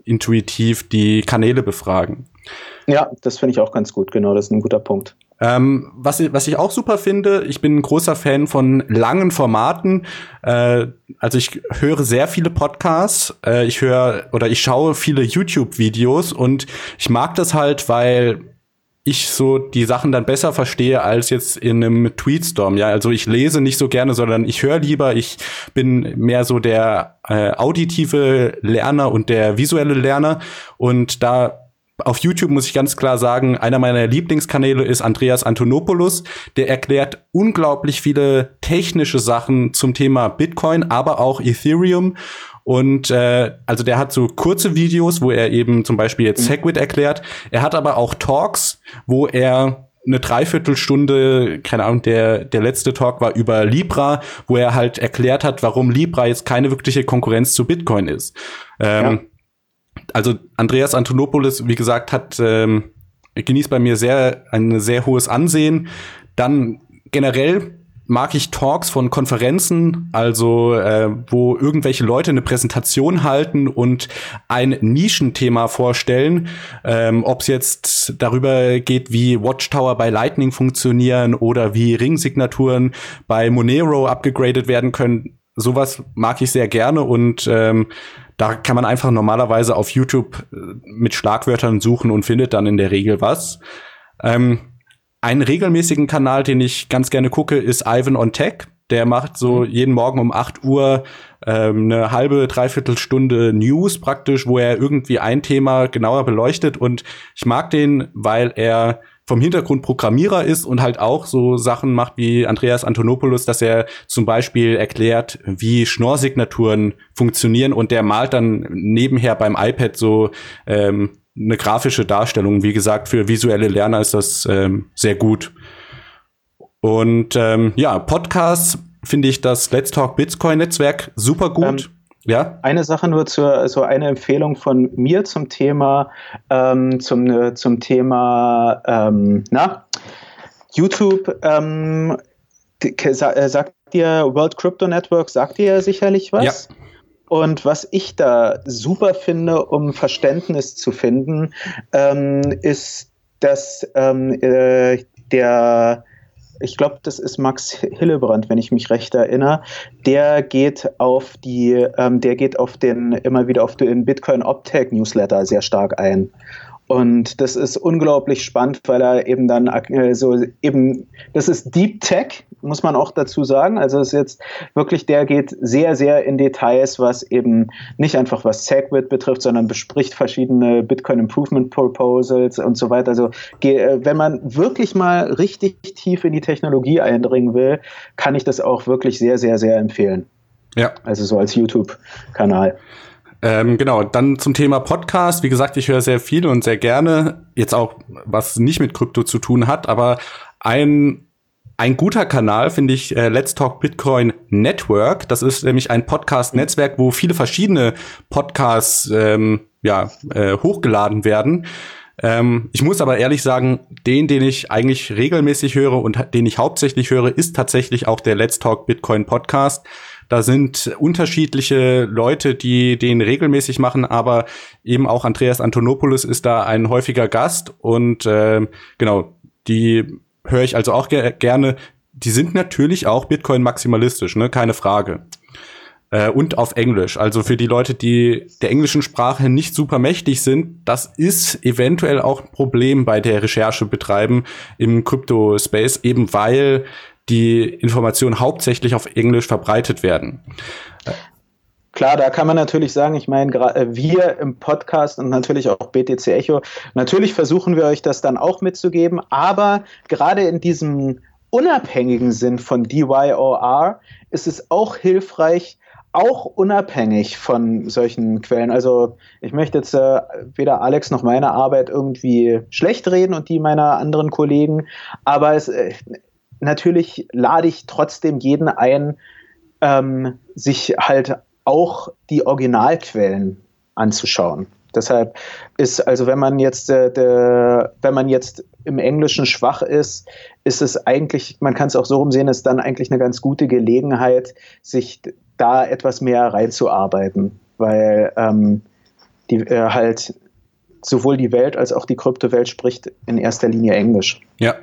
konterintuitiv die Kanäle befragen. Ja, das finde ich auch ganz gut, genau, das ist ein guter Punkt. Ähm, was, was ich auch super finde, ich bin ein großer Fan von langen Formaten. Äh, also ich höre sehr viele Podcasts, äh, ich höre oder ich schaue viele YouTube-Videos und ich mag das halt, weil ich so die Sachen dann besser verstehe als jetzt in einem Tweetstorm. Ja, also ich lese nicht so gerne, sondern ich höre lieber. Ich bin mehr so der äh, auditive Lerner und der visuelle Lerner und da auf YouTube muss ich ganz klar sagen, einer meiner Lieblingskanäle ist Andreas Antonopoulos. Der erklärt unglaublich viele technische Sachen zum Thema Bitcoin, aber auch Ethereum. Und äh, also der hat so kurze Videos, wo er eben zum Beispiel jetzt Segwit erklärt. Er hat aber auch Talks, wo er eine Dreiviertelstunde, keine Ahnung, der, der letzte Talk war über Libra, wo er halt erklärt hat, warum Libra jetzt keine wirkliche Konkurrenz zu Bitcoin ist. Ähm, ja also Andreas Antonopoulos, wie gesagt, hat ähm, genießt bei mir sehr ein sehr hohes Ansehen. Dann generell mag ich Talks von Konferenzen, also äh, wo irgendwelche Leute eine Präsentation halten und ein Nischenthema vorstellen, ähm, ob es jetzt darüber geht, wie Watchtower bei Lightning funktionieren oder wie Ringsignaturen bei Monero abgegradet werden können. Sowas mag ich sehr gerne und ähm, da kann man einfach normalerweise auf YouTube äh, mit Schlagwörtern suchen und findet dann in der Regel was. Ähm, einen regelmäßigen Kanal, den ich ganz gerne gucke, ist Ivan on Tech. Der macht so mhm. jeden Morgen um 8 Uhr ähm, eine halbe, dreiviertel Stunde News praktisch, wo er irgendwie ein Thema genauer beleuchtet. Und ich mag den, weil er vom Hintergrund Programmierer ist und halt auch so Sachen macht wie Andreas Antonopoulos, dass er zum Beispiel erklärt, wie Schnorrsignaturen funktionieren und der malt dann nebenher beim iPad so ähm, eine grafische Darstellung. Wie gesagt, für visuelle Lerner ist das ähm, sehr gut. Und ähm, ja, Podcasts finde ich das Let's Talk Bitcoin Netzwerk super gut. Ähm, ja. Eine Sache nur zur, also eine Empfehlung von mir zum Thema, ähm, zum, zum Thema, ähm, na, YouTube, ähm, äh, sagt dir World Crypto Network, sagt dir sicherlich was? Ja. Und was ich da super finde, um Verständnis zu finden, ähm, ist, dass ähm, äh, der ich glaube, das ist Max Hillebrand, wenn ich mich recht erinnere, der geht auf die, ähm, der geht auf den, immer wieder auf den Bitcoin Optech Newsletter sehr stark ein. Und das ist unglaublich spannend, weil er eben dann äh, so eben, das ist Deep Tech, muss man auch dazu sagen. Also es ist jetzt wirklich, der geht sehr, sehr in Details, was eben nicht einfach was Segwit betrifft, sondern bespricht verschiedene Bitcoin Improvement Proposals und so weiter. Also äh, wenn man wirklich mal richtig tief in die Technologie eindringen will, kann ich das auch wirklich sehr, sehr, sehr empfehlen. Ja. Also so als YouTube-Kanal. Ähm, genau, dann zum Thema Podcast. Wie gesagt, ich höre sehr viel und sehr gerne. Jetzt auch, was nicht mit Krypto zu tun hat, aber ein ein guter Kanal finde ich äh, Let's Talk Bitcoin Network. Das ist nämlich ein Podcast-Netzwerk, wo viele verschiedene Podcasts ähm, ja, äh, hochgeladen werden. Ähm, ich muss aber ehrlich sagen, den, den ich eigentlich regelmäßig höre und den ich hauptsächlich höre, ist tatsächlich auch der Let's Talk Bitcoin Podcast. Da sind unterschiedliche Leute, die den regelmäßig machen, aber eben auch Andreas Antonopoulos ist da ein häufiger Gast und äh, genau, die höre ich also auch ge gerne. Die sind natürlich auch Bitcoin maximalistisch, ne, keine Frage. Äh, und auf Englisch. Also für die Leute, die der englischen Sprache nicht super mächtig sind, das ist eventuell auch ein Problem bei der Recherche betreiben im Crypto-Space, eben weil die Informationen hauptsächlich auf Englisch verbreitet werden. Klar, da kann man natürlich sagen, ich meine, äh, wir im Podcast und natürlich auch BTC Echo, natürlich versuchen wir euch das dann auch mitzugeben, aber gerade in diesem unabhängigen Sinn von DYOR ist es auch hilfreich, auch unabhängig von solchen Quellen. Also ich möchte jetzt äh, weder Alex noch meine Arbeit irgendwie schlecht reden und die meiner anderen Kollegen, aber es, äh, natürlich lade ich trotzdem jeden ein, ähm, sich halt auch die Originalquellen anzuschauen. Deshalb ist, also wenn man jetzt, äh, der, wenn man jetzt im Englischen schwach ist, ist es eigentlich, man kann es auch so rumsehen, ist dann eigentlich eine ganz gute Gelegenheit, sich da etwas mehr reinzuarbeiten, weil ähm, die äh, halt sowohl die Welt als auch die Kryptowelt spricht in erster Linie Englisch. Ja,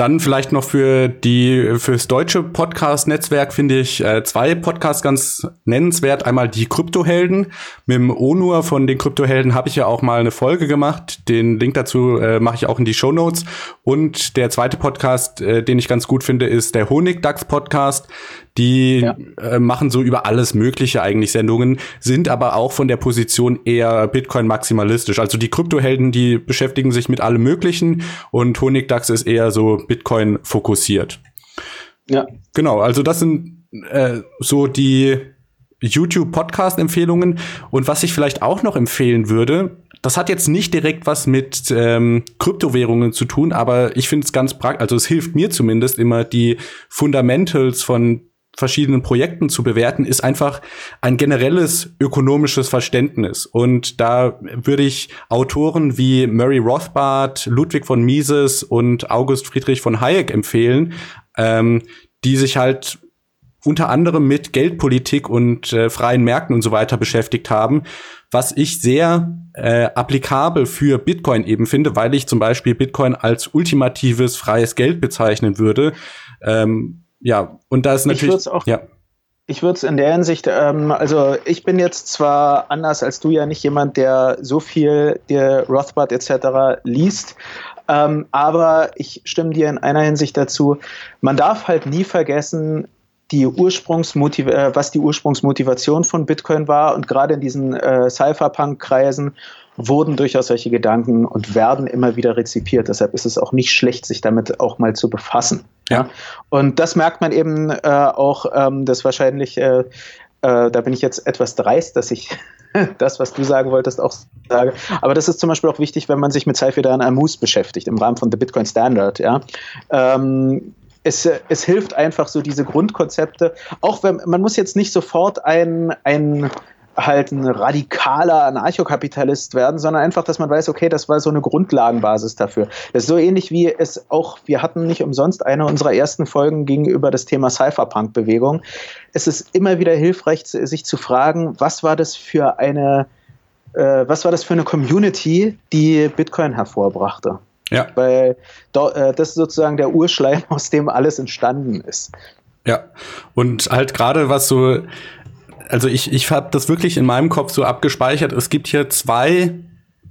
Dann vielleicht noch für die fürs deutsche Podcast-Netzwerk finde ich äh, zwei Podcasts ganz nennenswert. Einmal die Kryptohelden. Mit dem Onur von den Kryptohelden habe ich ja auch mal eine Folge gemacht. Den Link dazu äh, mache ich auch in die Show Notes. Und der zweite Podcast, äh, den ich ganz gut finde, ist der Honigdachs-Podcast. Die ja. äh, machen so über alles Mögliche eigentlich Sendungen, sind aber auch von der Position eher Bitcoin-maximalistisch. Also die Kryptohelden, die beschäftigen sich mit allem Möglichen und Honigdachs ist eher so Bitcoin fokussiert. Ja. Genau, also das sind äh, so die YouTube-Podcast-Empfehlungen. Und was ich vielleicht auch noch empfehlen würde, das hat jetzt nicht direkt was mit ähm, Kryptowährungen zu tun, aber ich finde es ganz praktisch, also es hilft mir zumindest immer, die Fundamentals von verschiedenen Projekten zu bewerten, ist einfach ein generelles ökonomisches Verständnis. Und da würde ich Autoren wie Murray Rothbard, Ludwig von Mises und August Friedrich von Hayek empfehlen, ähm, die sich halt unter anderem mit Geldpolitik und äh, freien Märkten und so weiter beschäftigt haben, was ich sehr äh, applikabel für Bitcoin eben finde, weil ich zum Beispiel Bitcoin als ultimatives freies Geld bezeichnen würde. Ähm, ja, und da ist natürlich. Ich auch, ja. Ich würde es in der Hinsicht, ähm, also ich bin jetzt zwar anders als du ja nicht jemand, der so viel der Rothbard etc. liest, ähm, aber ich stimme dir in einer Hinsicht dazu. Man darf halt nie vergessen, die Ursprungsmotiv äh, was die Ursprungsmotivation von Bitcoin war und gerade in diesen äh, Cypherpunk-Kreisen wurden durchaus solche Gedanken und werden immer wieder rezipiert. Deshalb ist es auch nicht schlecht, sich damit auch mal zu befassen. Ja. Und das merkt man eben äh, auch, ähm, dass wahrscheinlich, äh, äh, da bin ich jetzt etwas dreist, dass ich das, was du sagen wolltest, auch sage. Aber das ist zum Beispiel auch wichtig, wenn man sich mit Cypher Amus beschäftigt, im Rahmen von The Bitcoin Standard, ja. Ähm, es, es hilft einfach so diese Grundkonzepte, auch wenn man muss jetzt nicht sofort ein, ein halt ein radikaler Anarchokapitalist werden, sondern einfach, dass man weiß, okay, das war so eine Grundlagenbasis dafür. Das ist so ähnlich wie es auch, wir hatten nicht umsonst eine unserer ersten Folgen gegenüber das Thema Cypherpunk-Bewegung. Es ist immer wieder hilfreich, sich zu fragen, was war das für eine, äh, was war das für eine Community, die Bitcoin hervorbrachte? Ja. Weil äh, das ist sozusagen der Urschleim, aus dem alles entstanden ist. Ja, und halt gerade was so also ich, ich habe das wirklich in meinem Kopf so abgespeichert. Es gibt hier zwei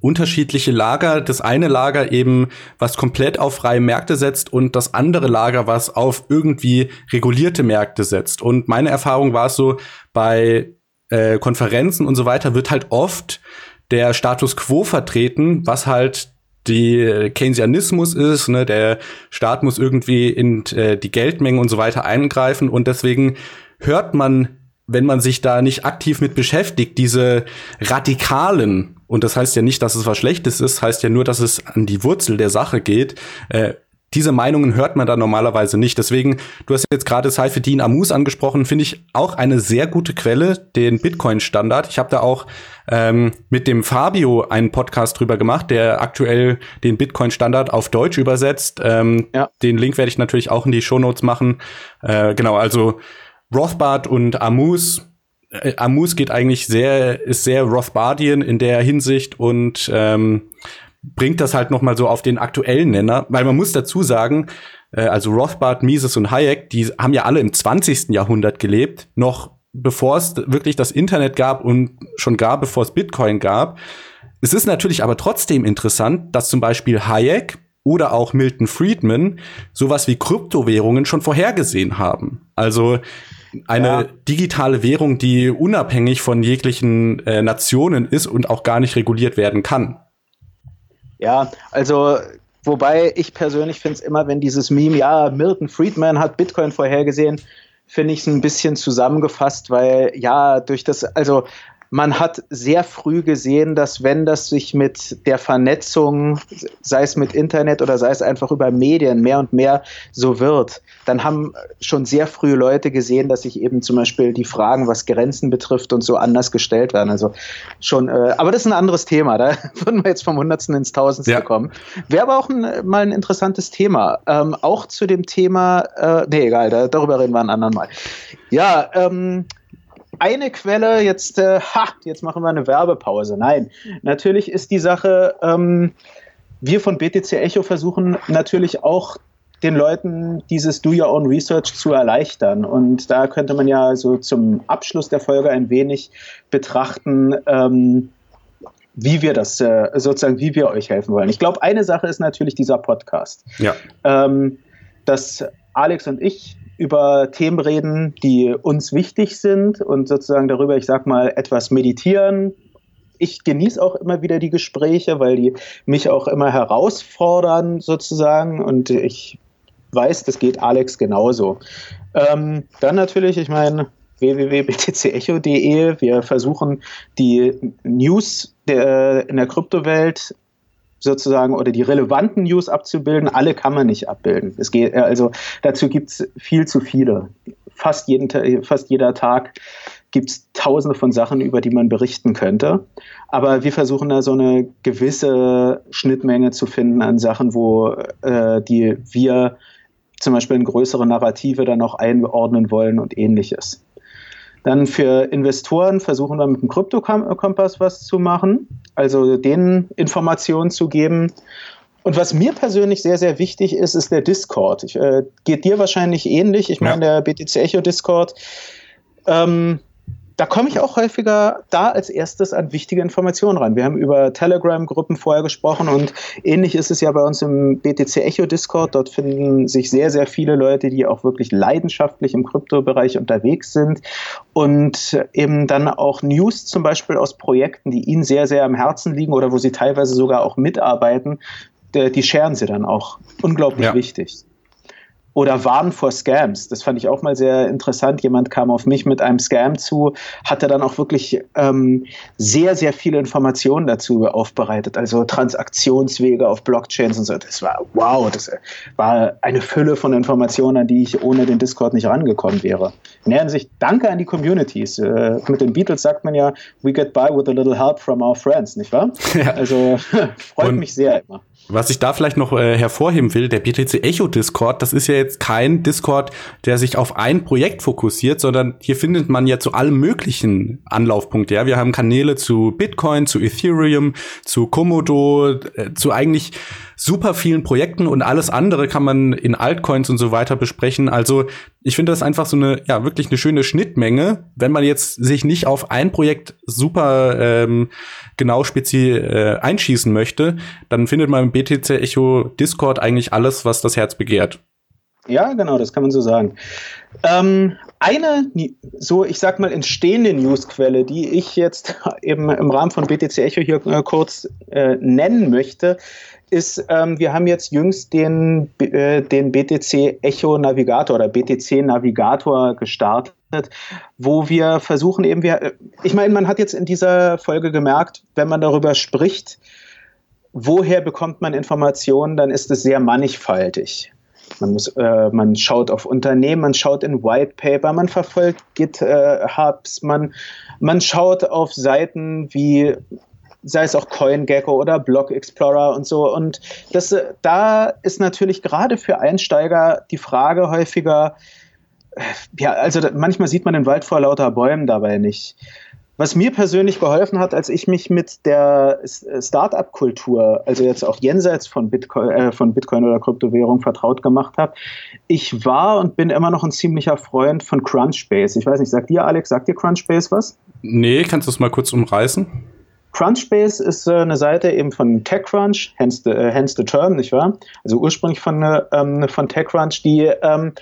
unterschiedliche Lager. Das eine Lager eben, was komplett auf freie Märkte setzt und das andere Lager, was auf irgendwie regulierte Märkte setzt. Und meine Erfahrung war es so, bei äh, Konferenzen und so weiter wird halt oft der Status quo vertreten, was halt die Keynesianismus ist, ne, der Staat muss irgendwie in äh, die Geldmengen und so weiter eingreifen und deswegen hört man wenn man sich da nicht aktiv mit beschäftigt, diese radikalen, und das heißt ja nicht, dass es was Schlechtes ist, heißt ja nur, dass es an die Wurzel der Sache geht, äh, diese Meinungen hört man da normalerweise nicht. Deswegen, du hast jetzt gerade Saifeddin Amus angesprochen, finde ich auch eine sehr gute Quelle, den Bitcoin-Standard. Ich habe da auch ähm, mit dem Fabio einen Podcast drüber gemacht, der aktuell den Bitcoin-Standard auf Deutsch übersetzt. Ähm, ja. Den Link werde ich natürlich auch in die Shownotes machen. Äh, genau, also Rothbard und Amus. Äh, Amus geht eigentlich sehr, ist sehr Rothbardian in der Hinsicht und ähm, bringt das halt noch mal so auf den aktuellen Nenner, weil man muss dazu sagen, äh, also Rothbard, Mises und Hayek, die haben ja alle im 20. Jahrhundert gelebt, noch bevor es wirklich das Internet gab und schon gar bevor es Bitcoin gab. Es ist natürlich aber trotzdem interessant, dass zum Beispiel Hayek oder auch Milton Friedman sowas wie Kryptowährungen schon vorhergesehen haben. Also eine ja. digitale Währung, die unabhängig von jeglichen äh, Nationen ist und auch gar nicht reguliert werden kann. Ja, also wobei ich persönlich finde es immer, wenn dieses Meme, ja, Milton Friedman hat Bitcoin vorhergesehen, finde ich es ein bisschen zusammengefasst, weil ja, durch das, also man hat sehr früh gesehen, dass wenn das sich mit der Vernetzung, sei es mit Internet oder sei es einfach über Medien mehr und mehr so wird, dann haben schon sehr früh Leute gesehen, dass sich eben zum Beispiel die Fragen, was Grenzen betrifft und so anders gestellt werden. Also schon, äh, aber das ist ein anderes Thema. Da würden wir jetzt vom Hundertsten ins Tausendste ja. kommen. Wäre aber auch ein, mal ein interessantes Thema. Ähm, auch zu dem Thema, äh, nee, egal, da, darüber reden wir ein andermal. Ja, ähm, eine Quelle, jetzt, äh, ha, jetzt machen wir eine Werbepause. Nein, natürlich ist die Sache, ähm, wir von BTC Echo versuchen natürlich auch den Leuten dieses Do Your Own Research zu erleichtern. Und da könnte man ja so zum Abschluss der Folge ein wenig betrachten, ähm, wie wir das äh, sozusagen, wie wir euch helfen wollen. Ich glaube, eine Sache ist natürlich dieser Podcast. Ja. Ähm, dass Alex und ich über Themen reden, die uns wichtig sind und sozusagen darüber, ich sag mal, etwas meditieren. Ich genieße auch immer wieder die Gespräche, weil die mich auch immer herausfordern, sozusagen. Und ich weiß, das geht Alex genauso. Ähm, dann natürlich, ich meine, www.btcecho.de. Wir versuchen die News der, in der Kryptowelt sozusagen oder die relevanten News abzubilden. Alle kann man nicht abbilden. Es geht, also dazu gibt es viel zu viele. Fast, jeden, fast jeder Tag gibt es tausende von Sachen, über die man berichten könnte. Aber wir versuchen da so eine gewisse Schnittmenge zu finden an Sachen, wo äh, die wir zum Beispiel in größere Narrative dann auch einordnen wollen und ähnliches. Dann für Investoren versuchen wir mit dem Krypto-Kompass was zu machen, also denen Informationen zu geben. Und was mir persönlich sehr, sehr wichtig ist, ist der Discord. Ich, äh, geht dir wahrscheinlich ähnlich. Ich meine, der BTC Echo Discord ähm, da komme ich auch häufiger da als erstes an wichtige Informationen ran. Wir haben über Telegram-Gruppen vorher gesprochen und ähnlich ist es ja bei uns im BTC Echo Discord. Dort finden sich sehr, sehr viele Leute, die auch wirklich leidenschaftlich im Kryptobereich unterwegs sind und eben dann auch News zum Beispiel aus Projekten, die ihnen sehr, sehr am Herzen liegen oder wo sie teilweise sogar auch mitarbeiten, die scheren sie dann auch. Unglaublich ja. wichtig oder warnen vor Scams. Das fand ich auch mal sehr interessant. Jemand kam auf mich mit einem Scam zu, hatte dann auch wirklich ähm, sehr, sehr viele Informationen dazu aufbereitet. Also Transaktionswege auf Blockchains und so. Das war wow, das war eine Fülle von Informationen, an die ich ohne den Discord nicht rangekommen wäre. In der Hinsicht danke an die Communities. Äh, mit den Beatles sagt man ja, we get by with a little help from our friends, nicht wahr? Ja. Also freut und mich sehr immer. Was ich da vielleicht noch äh, hervorheben will, der BTC Echo Discord, das ist ja jetzt kein Discord, der sich auf ein Projekt fokussiert, sondern hier findet man ja zu allem möglichen Anlaufpunkte. Ja, wir haben Kanäle zu Bitcoin, zu Ethereum, zu Komodo, äh, zu eigentlich super vielen Projekten und alles andere kann man in Altcoins und so weiter besprechen. Also ich finde das einfach so eine, ja, wirklich eine schöne Schnittmenge, wenn man jetzt sich nicht auf ein Projekt super ähm, genau spezi äh, einschießen möchte, dann findet man im BTC Echo Discord eigentlich alles, was das Herz begehrt. Ja, genau, das kann man so sagen. Ähm, eine, so ich sag mal, entstehende Newsquelle, die ich jetzt eben im Rahmen von BTC Echo hier äh, kurz äh, nennen möchte, ist, ähm, wir haben jetzt jüngst den, äh, den BTC Echo Navigator oder BTC Navigator gestartet, wo wir versuchen eben, wir, ich meine, man hat jetzt in dieser Folge gemerkt, wenn man darüber spricht, woher bekommt man Informationen, dann ist es sehr mannigfaltig. Man, muss, äh, man schaut auf Unternehmen, man schaut in White Paper, man verfolgt GitHubs, man, man schaut auf Seiten wie sei es auch CoinGecko oder Block Explorer und so. Und das, da ist natürlich gerade für Einsteiger die Frage häufiger, ja, also manchmal sieht man den Wald vor lauter Bäumen dabei nicht. Was mir persönlich geholfen hat, als ich mich mit der Startup-Kultur, also jetzt auch jenseits von Bitcoin, äh, von Bitcoin oder Kryptowährung vertraut gemacht habe, ich war und bin immer noch ein ziemlicher Freund von Crunchbase. Ich weiß nicht, sagt dir Alex, sagt dir Crunchbase was? Nee, kannst du es mal kurz umreißen? Crunchbase ist äh, eine Seite eben von TechCrunch, hence the, äh, hence the term, nicht wahr? Also ursprünglich von, äh, ähm, von TechCrunch, die, ähm,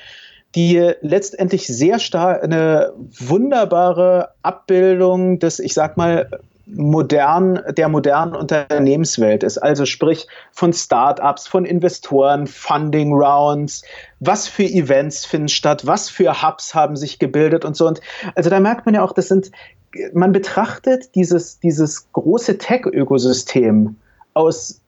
die letztendlich sehr stark eine wunderbare Abbildung des, ich sag mal, modern, der modernen Unternehmenswelt ist. Also sprich von Startups, von Investoren, Funding Rounds, was für Events finden statt, was für Hubs haben sich gebildet und so. Und also da merkt man ja auch, das sind man betrachtet dieses, dieses große Tech-Ökosystem aus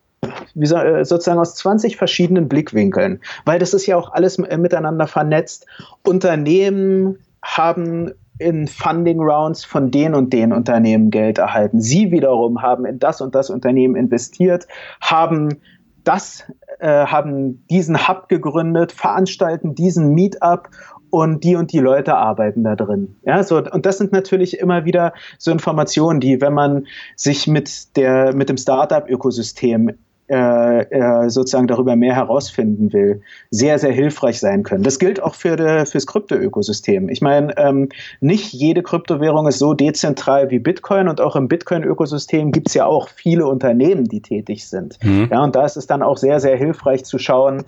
wie äh, sozusagen aus 20 verschiedenen Blickwinkeln, weil das ist ja auch alles miteinander vernetzt. Unternehmen haben in Funding Rounds von den und den Unternehmen Geld erhalten. Sie wiederum haben in das und das Unternehmen investiert, haben das, äh, haben diesen Hub gegründet, veranstalten diesen Meetup und die und die Leute arbeiten da drin. Ja, so, und das sind natürlich immer wieder so Informationen, die, wenn man sich mit der, mit dem Startup-Ökosystem äh, äh, sozusagen darüber mehr herausfinden will, sehr, sehr hilfreich sein können. Das gilt auch für de, fürs Krypto-Ökosystem. Ich meine, ähm, nicht jede Kryptowährung ist so dezentral wie Bitcoin und auch im Bitcoin-Ökosystem gibt es ja auch viele Unternehmen, die tätig sind. Mhm. Ja, und da ist es dann auch sehr, sehr hilfreich zu schauen,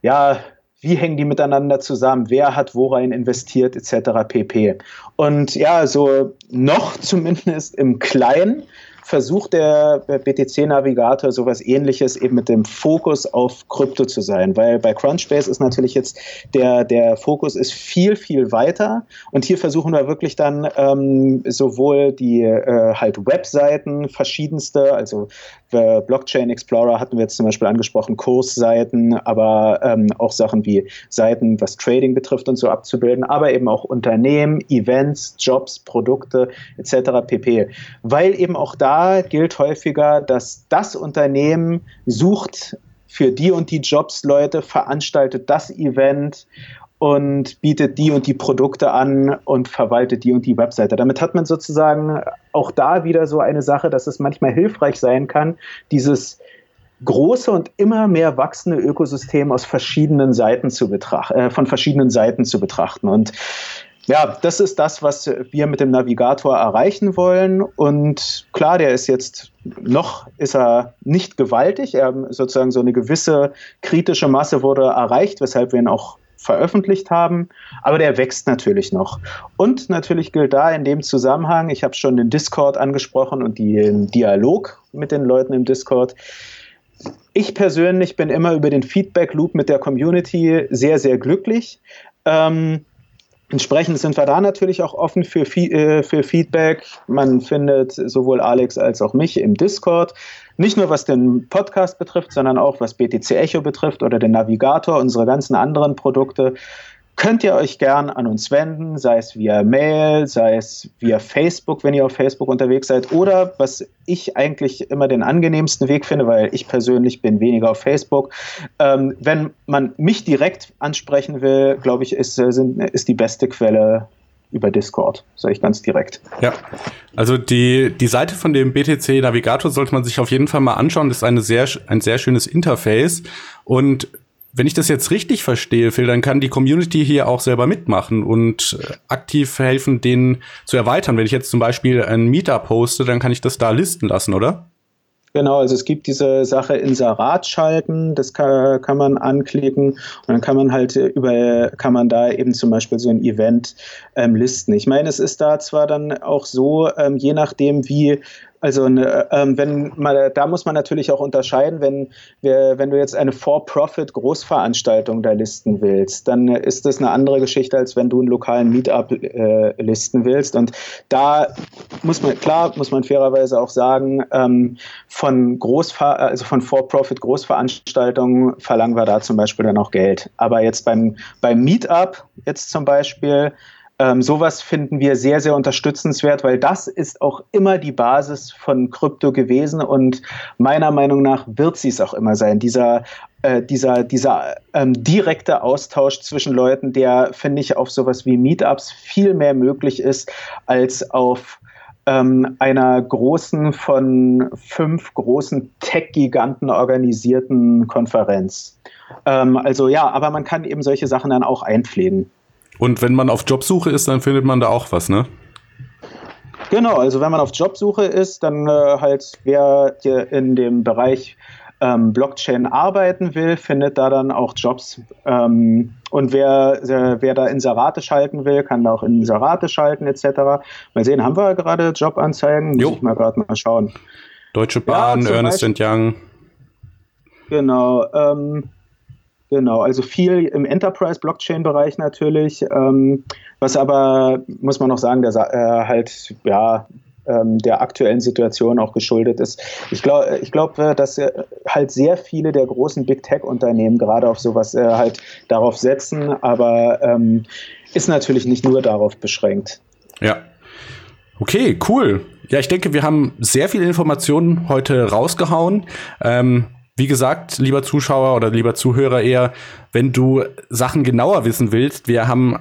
ja, wie hängen die miteinander zusammen, wer hat worein investiert, etc. pp. Und ja, so noch zumindest im Kleinen versucht der BTC-Navigator sowas ähnliches eben mit dem Fokus auf Krypto zu sein, weil bei Crunchbase ist natürlich jetzt der, der Fokus ist viel, viel weiter und hier versuchen wir wirklich dann ähm, sowohl die äh, halt Webseiten verschiedenste, also äh, Blockchain Explorer hatten wir jetzt zum Beispiel angesprochen, Kursseiten, aber ähm, auch Sachen wie Seiten, was Trading betrifft und so abzubilden, aber eben auch Unternehmen, Events, Jobs, Produkte etc. pp. Weil eben auch da gilt häufiger, dass das Unternehmen sucht für die und die Jobs Leute, veranstaltet das Event und bietet die und die Produkte an und verwaltet die und die Webseite. Damit hat man sozusagen auch da wieder so eine Sache, dass es manchmal hilfreich sein kann, dieses große und immer mehr wachsende Ökosystem aus verschiedenen Seiten zu betrachten, äh, von verschiedenen Seiten zu betrachten. Und ja, das ist das, was wir mit dem Navigator erreichen wollen. Und klar, der ist jetzt noch ist er nicht gewaltig. Er sozusagen so eine gewisse kritische Masse wurde erreicht, weshalb wir ihn auch veröffentlicht haben, aber der wächst natürlich noch. Und natürlich gilt da in dem Zusammenhang, ich habe schon den Discord angesprochen und den Dialog mit den Leuten im Discord. Ich persönlich bin immer über den Feedback Loop mit der Community sehr, sehr glücklich. Ähm, Entsprechend sind wir da natürlich auch offen für, äh, für Feedback. Man findet sowohl Alex als auch mich im Discord. Nicht nur was den Podcast betrifft, sondern auch was BTC Echo betrifft oder den Navigator, unsere ganzen anderen Produkte könnt ihr euch gern an uns wenden, sei es via Mail, sei es via Facebook, wenn ihr auf Facebook unterwegs seid, oder was ich eigentlich immer den angenehmsten Weg finde, weil ich persönlich bin weniger auf Facebook. Ähm, wenn man mich direkt ansprechen will, glaube ich, ist, äh, sind, ist die beste Quelle über Discord, sage ich ganz direkt. Ja, also die, die Seite von dem BTC Navigator sollte man sich auf jeden Fall mal anschauen. Das ist eine sehr, ein sehr schönes Interface und wenn ich das jetzt richtig verstehe, Phil, dann kann die Community hier auch selber mitmachen und äh, aktiv helfen, den zu erweitern. Wenn ich jetzt zum Beispiel ein Meetup poste, dann kann ich das da listen lassen, oder? Genau, also es gibt diese Sache Inserat schalten, das kann, kann man anklicken und dann kann man halt über, kann man da eben zum Beispiel so ein Event ähm, listen. Ich meine, es ist da zwar dann auch so, ähm, je nachdem, wie also ne, ähm, wenn man, da muss man natürlich auch unterscheiden, wenn wir, wenn du jetzt eine For-Profit-Großveranstaltung da listen willst, dann ist das eine andere Geschichte, als wenn du einen lokalen Meetup äh, listen willst. Und da muss man, klar, muss man fairerweise auch sagen, ähm, von Großver also von For-Profit-Großveranstaltungen verlangen wir da zum Beispiel dann auch Geld. Aber jetzt beim, beim Meetup jetzt zum Beispiel, ähm, sowas finden wir sehr, sehr unterstützenswert, weil das ist auch immer die Basis von Krypto gewesen und meiner Meinung nach wird sie es auch immer sein. Dieser äh, dieser, dieser ähm, direkte Austausch zwischen Leuten, der, finde ich, auf sowas wie Meetups viel mehr möglich ist als auf ähm, einer großen, von fünf großen Tech-Giganten organisierten Konferenz. Ähm, also ja, aber man kann eben solche Sachen dann auch einpflegen. Und wenn man auf Jobsuche ist, dann findet man da auch was, ne? Genau, also wenn man auf Jobsuche ist, dann äh, halt wer in dem Bereich ähm, Blockchain arbeiten will, findet da dann auch Jobs. Ähm, und wer, äh, wer da Inserate schalten will, kann da auch Inserate schalten etc. Mal sehen, haben wir gerade Jobanzeigen? Muss jo. ich mal gerade mal schauen. Deutsche Bahn, ja, Ernest Young. Genau. Ähm, Genau, also viel im Enterprise-Blockchain-Bereich natürlich, ähm, was aber, muss man noch sagen, der äh, halt, ja, ähm, der aktuellen Situation auch geschuldet ist. Ich glaube, ich glaub, äh, dass äh, halt sehr viele der großen Big Tech-Unternehmen gerade auf sowas äh, halt darauf setzen, aber ähm, ist natürlich nicht nur darauf beschränkt. Ja. Okay, cool. Ja, ich denke, wir haben sehr viele Informationen heute rausgehauen. Ähm wie gesagt, lieber Zuschauer oder lieber Zuhörer eher, wenn du Sachen genauer wissen willst, wir haben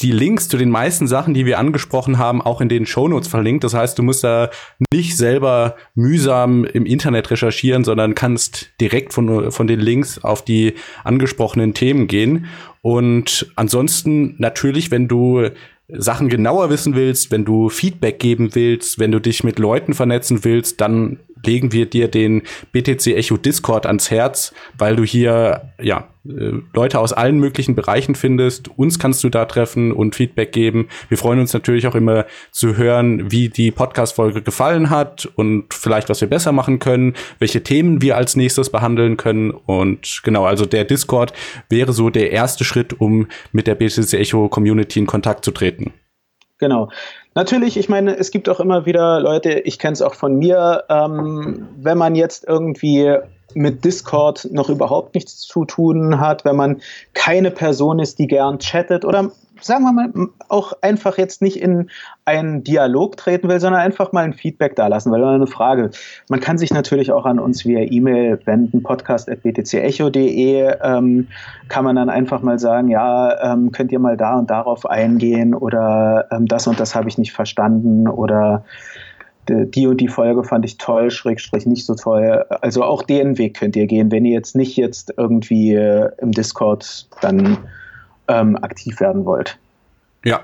die Links zu den meisten Sachen, die wir angesprochen haben, auch in den Shownotes verlinkt. Das heißt, du musst da nicht selber mühsam im Internet recherchieren, sondern kannst direkt von, von den Links auf die angesprochenen Themen gehen. Und ansonsten natürlich, wenn du Sachen genauer wissen willst, wenn du Feedback geben willst, wenn du dich mit Leuten vernetzen willst, dann legen wir dir den BTC Echo Discord ans Herz, weil du hier ja äh, Leute aus allen möglichen Bereichen findest. Uns kannst du da treffen und Feedback geben. Wir freuen uns natürlich auch immer zu hören, wie die Podcast-Folge gefallen hat und vielleicht, was wir besser machen können, welche Themen wir als nächstes behandeln können. Und genau, also der Discord wäre so der erste Schritt, um mit der BTC Echo Community in Kontakt zu treten. Genau. Natürlich, ich meine, es gibt auch immer wieder Leute, ich kenne es auch von mir, ähm, wenn man jetzt irgendwie mit Discord noch überhaupt nichts zu tun hat, wenn man keine Person ist, die gern chattet oder sagen wir mal, auch einfach jetzt nicht in einen Dialog treten will, sondern einfach mal ein Feedback dalassen, weil eine Frage. Man kann sich natürlich auch an uns via E-Mail wenden, podcast.btcecho.de, ähm, kann man dann einfach mal sagen, ja, ähm, könnt ihr mal da und darauf eingehen oder ähm, das und das habe ich nicht verstanden oder die und die Folge fand ich toll, Schrägstrich nicht so toll. Also auch den Weg könnt ihr gehen, wenn ihr jetzt nicht jetzt irgendwie äh, im Discord dann ähm, aktiv werden wollt. Ja.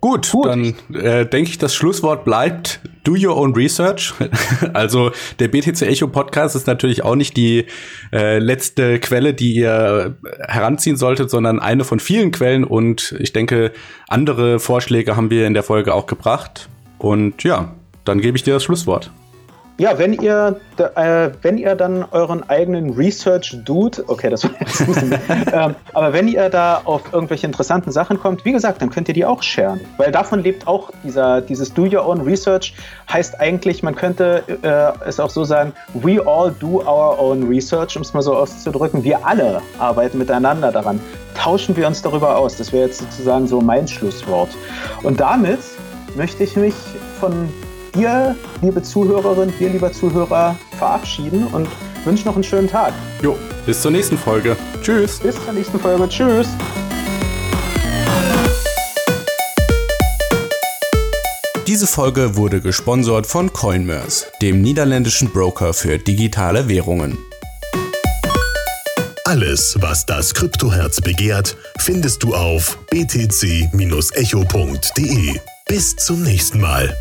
Gut, Gut. dann äh, denke ich, das Schlusswort bleibt Do Your Own Research. also der BTC Echo Podcast ist natürlich auch nicht die äh, letzte Quelle, die ihr heranziehen solltet, sondern eine von vielen Quellen. Und ich denke, andere Vorschläge haben wir in der Folge auch gebracht. Und ja, dann gebe ich dir das Schlusswort. Ja, wenn ihr, äh, wenn ihr dann euren eigenen Research tut, okay, das war jetzt ein bisschen, ähm, aber wenn ihr da auf irgendwelche interessanten Sachen kommt, wie gesagt, dann könnt ihr die auch sharen, weil davon lebt auch dieser, dieses Do Your Own Research, heißt eigentlich, man könnte äh, es auch so sagen, we all do our own research, um es mal so auszudrücken, wir alle arbeiten miteinander daran, tauschen wir uns darüber aus, das wäre jetzt sozusagen so mein Schlusswort. Und damit möchte ich mich von dir, liebe Zuhörerin, dir, lieber Zuhörer, verabschieden und wünsche noch einen schönen Tag. Jo, bis zur nächsten Folge. Tschüss. Bis zur nächsten Folge. Tschüss. Diese Folge wurde gesponsert von Coinmerse, dem niederländischen Broker für digitale Währungen. Alles, was das Kryptoherz begehrt, findest du auf btc-echo.de. Bis zum nächsten Mal.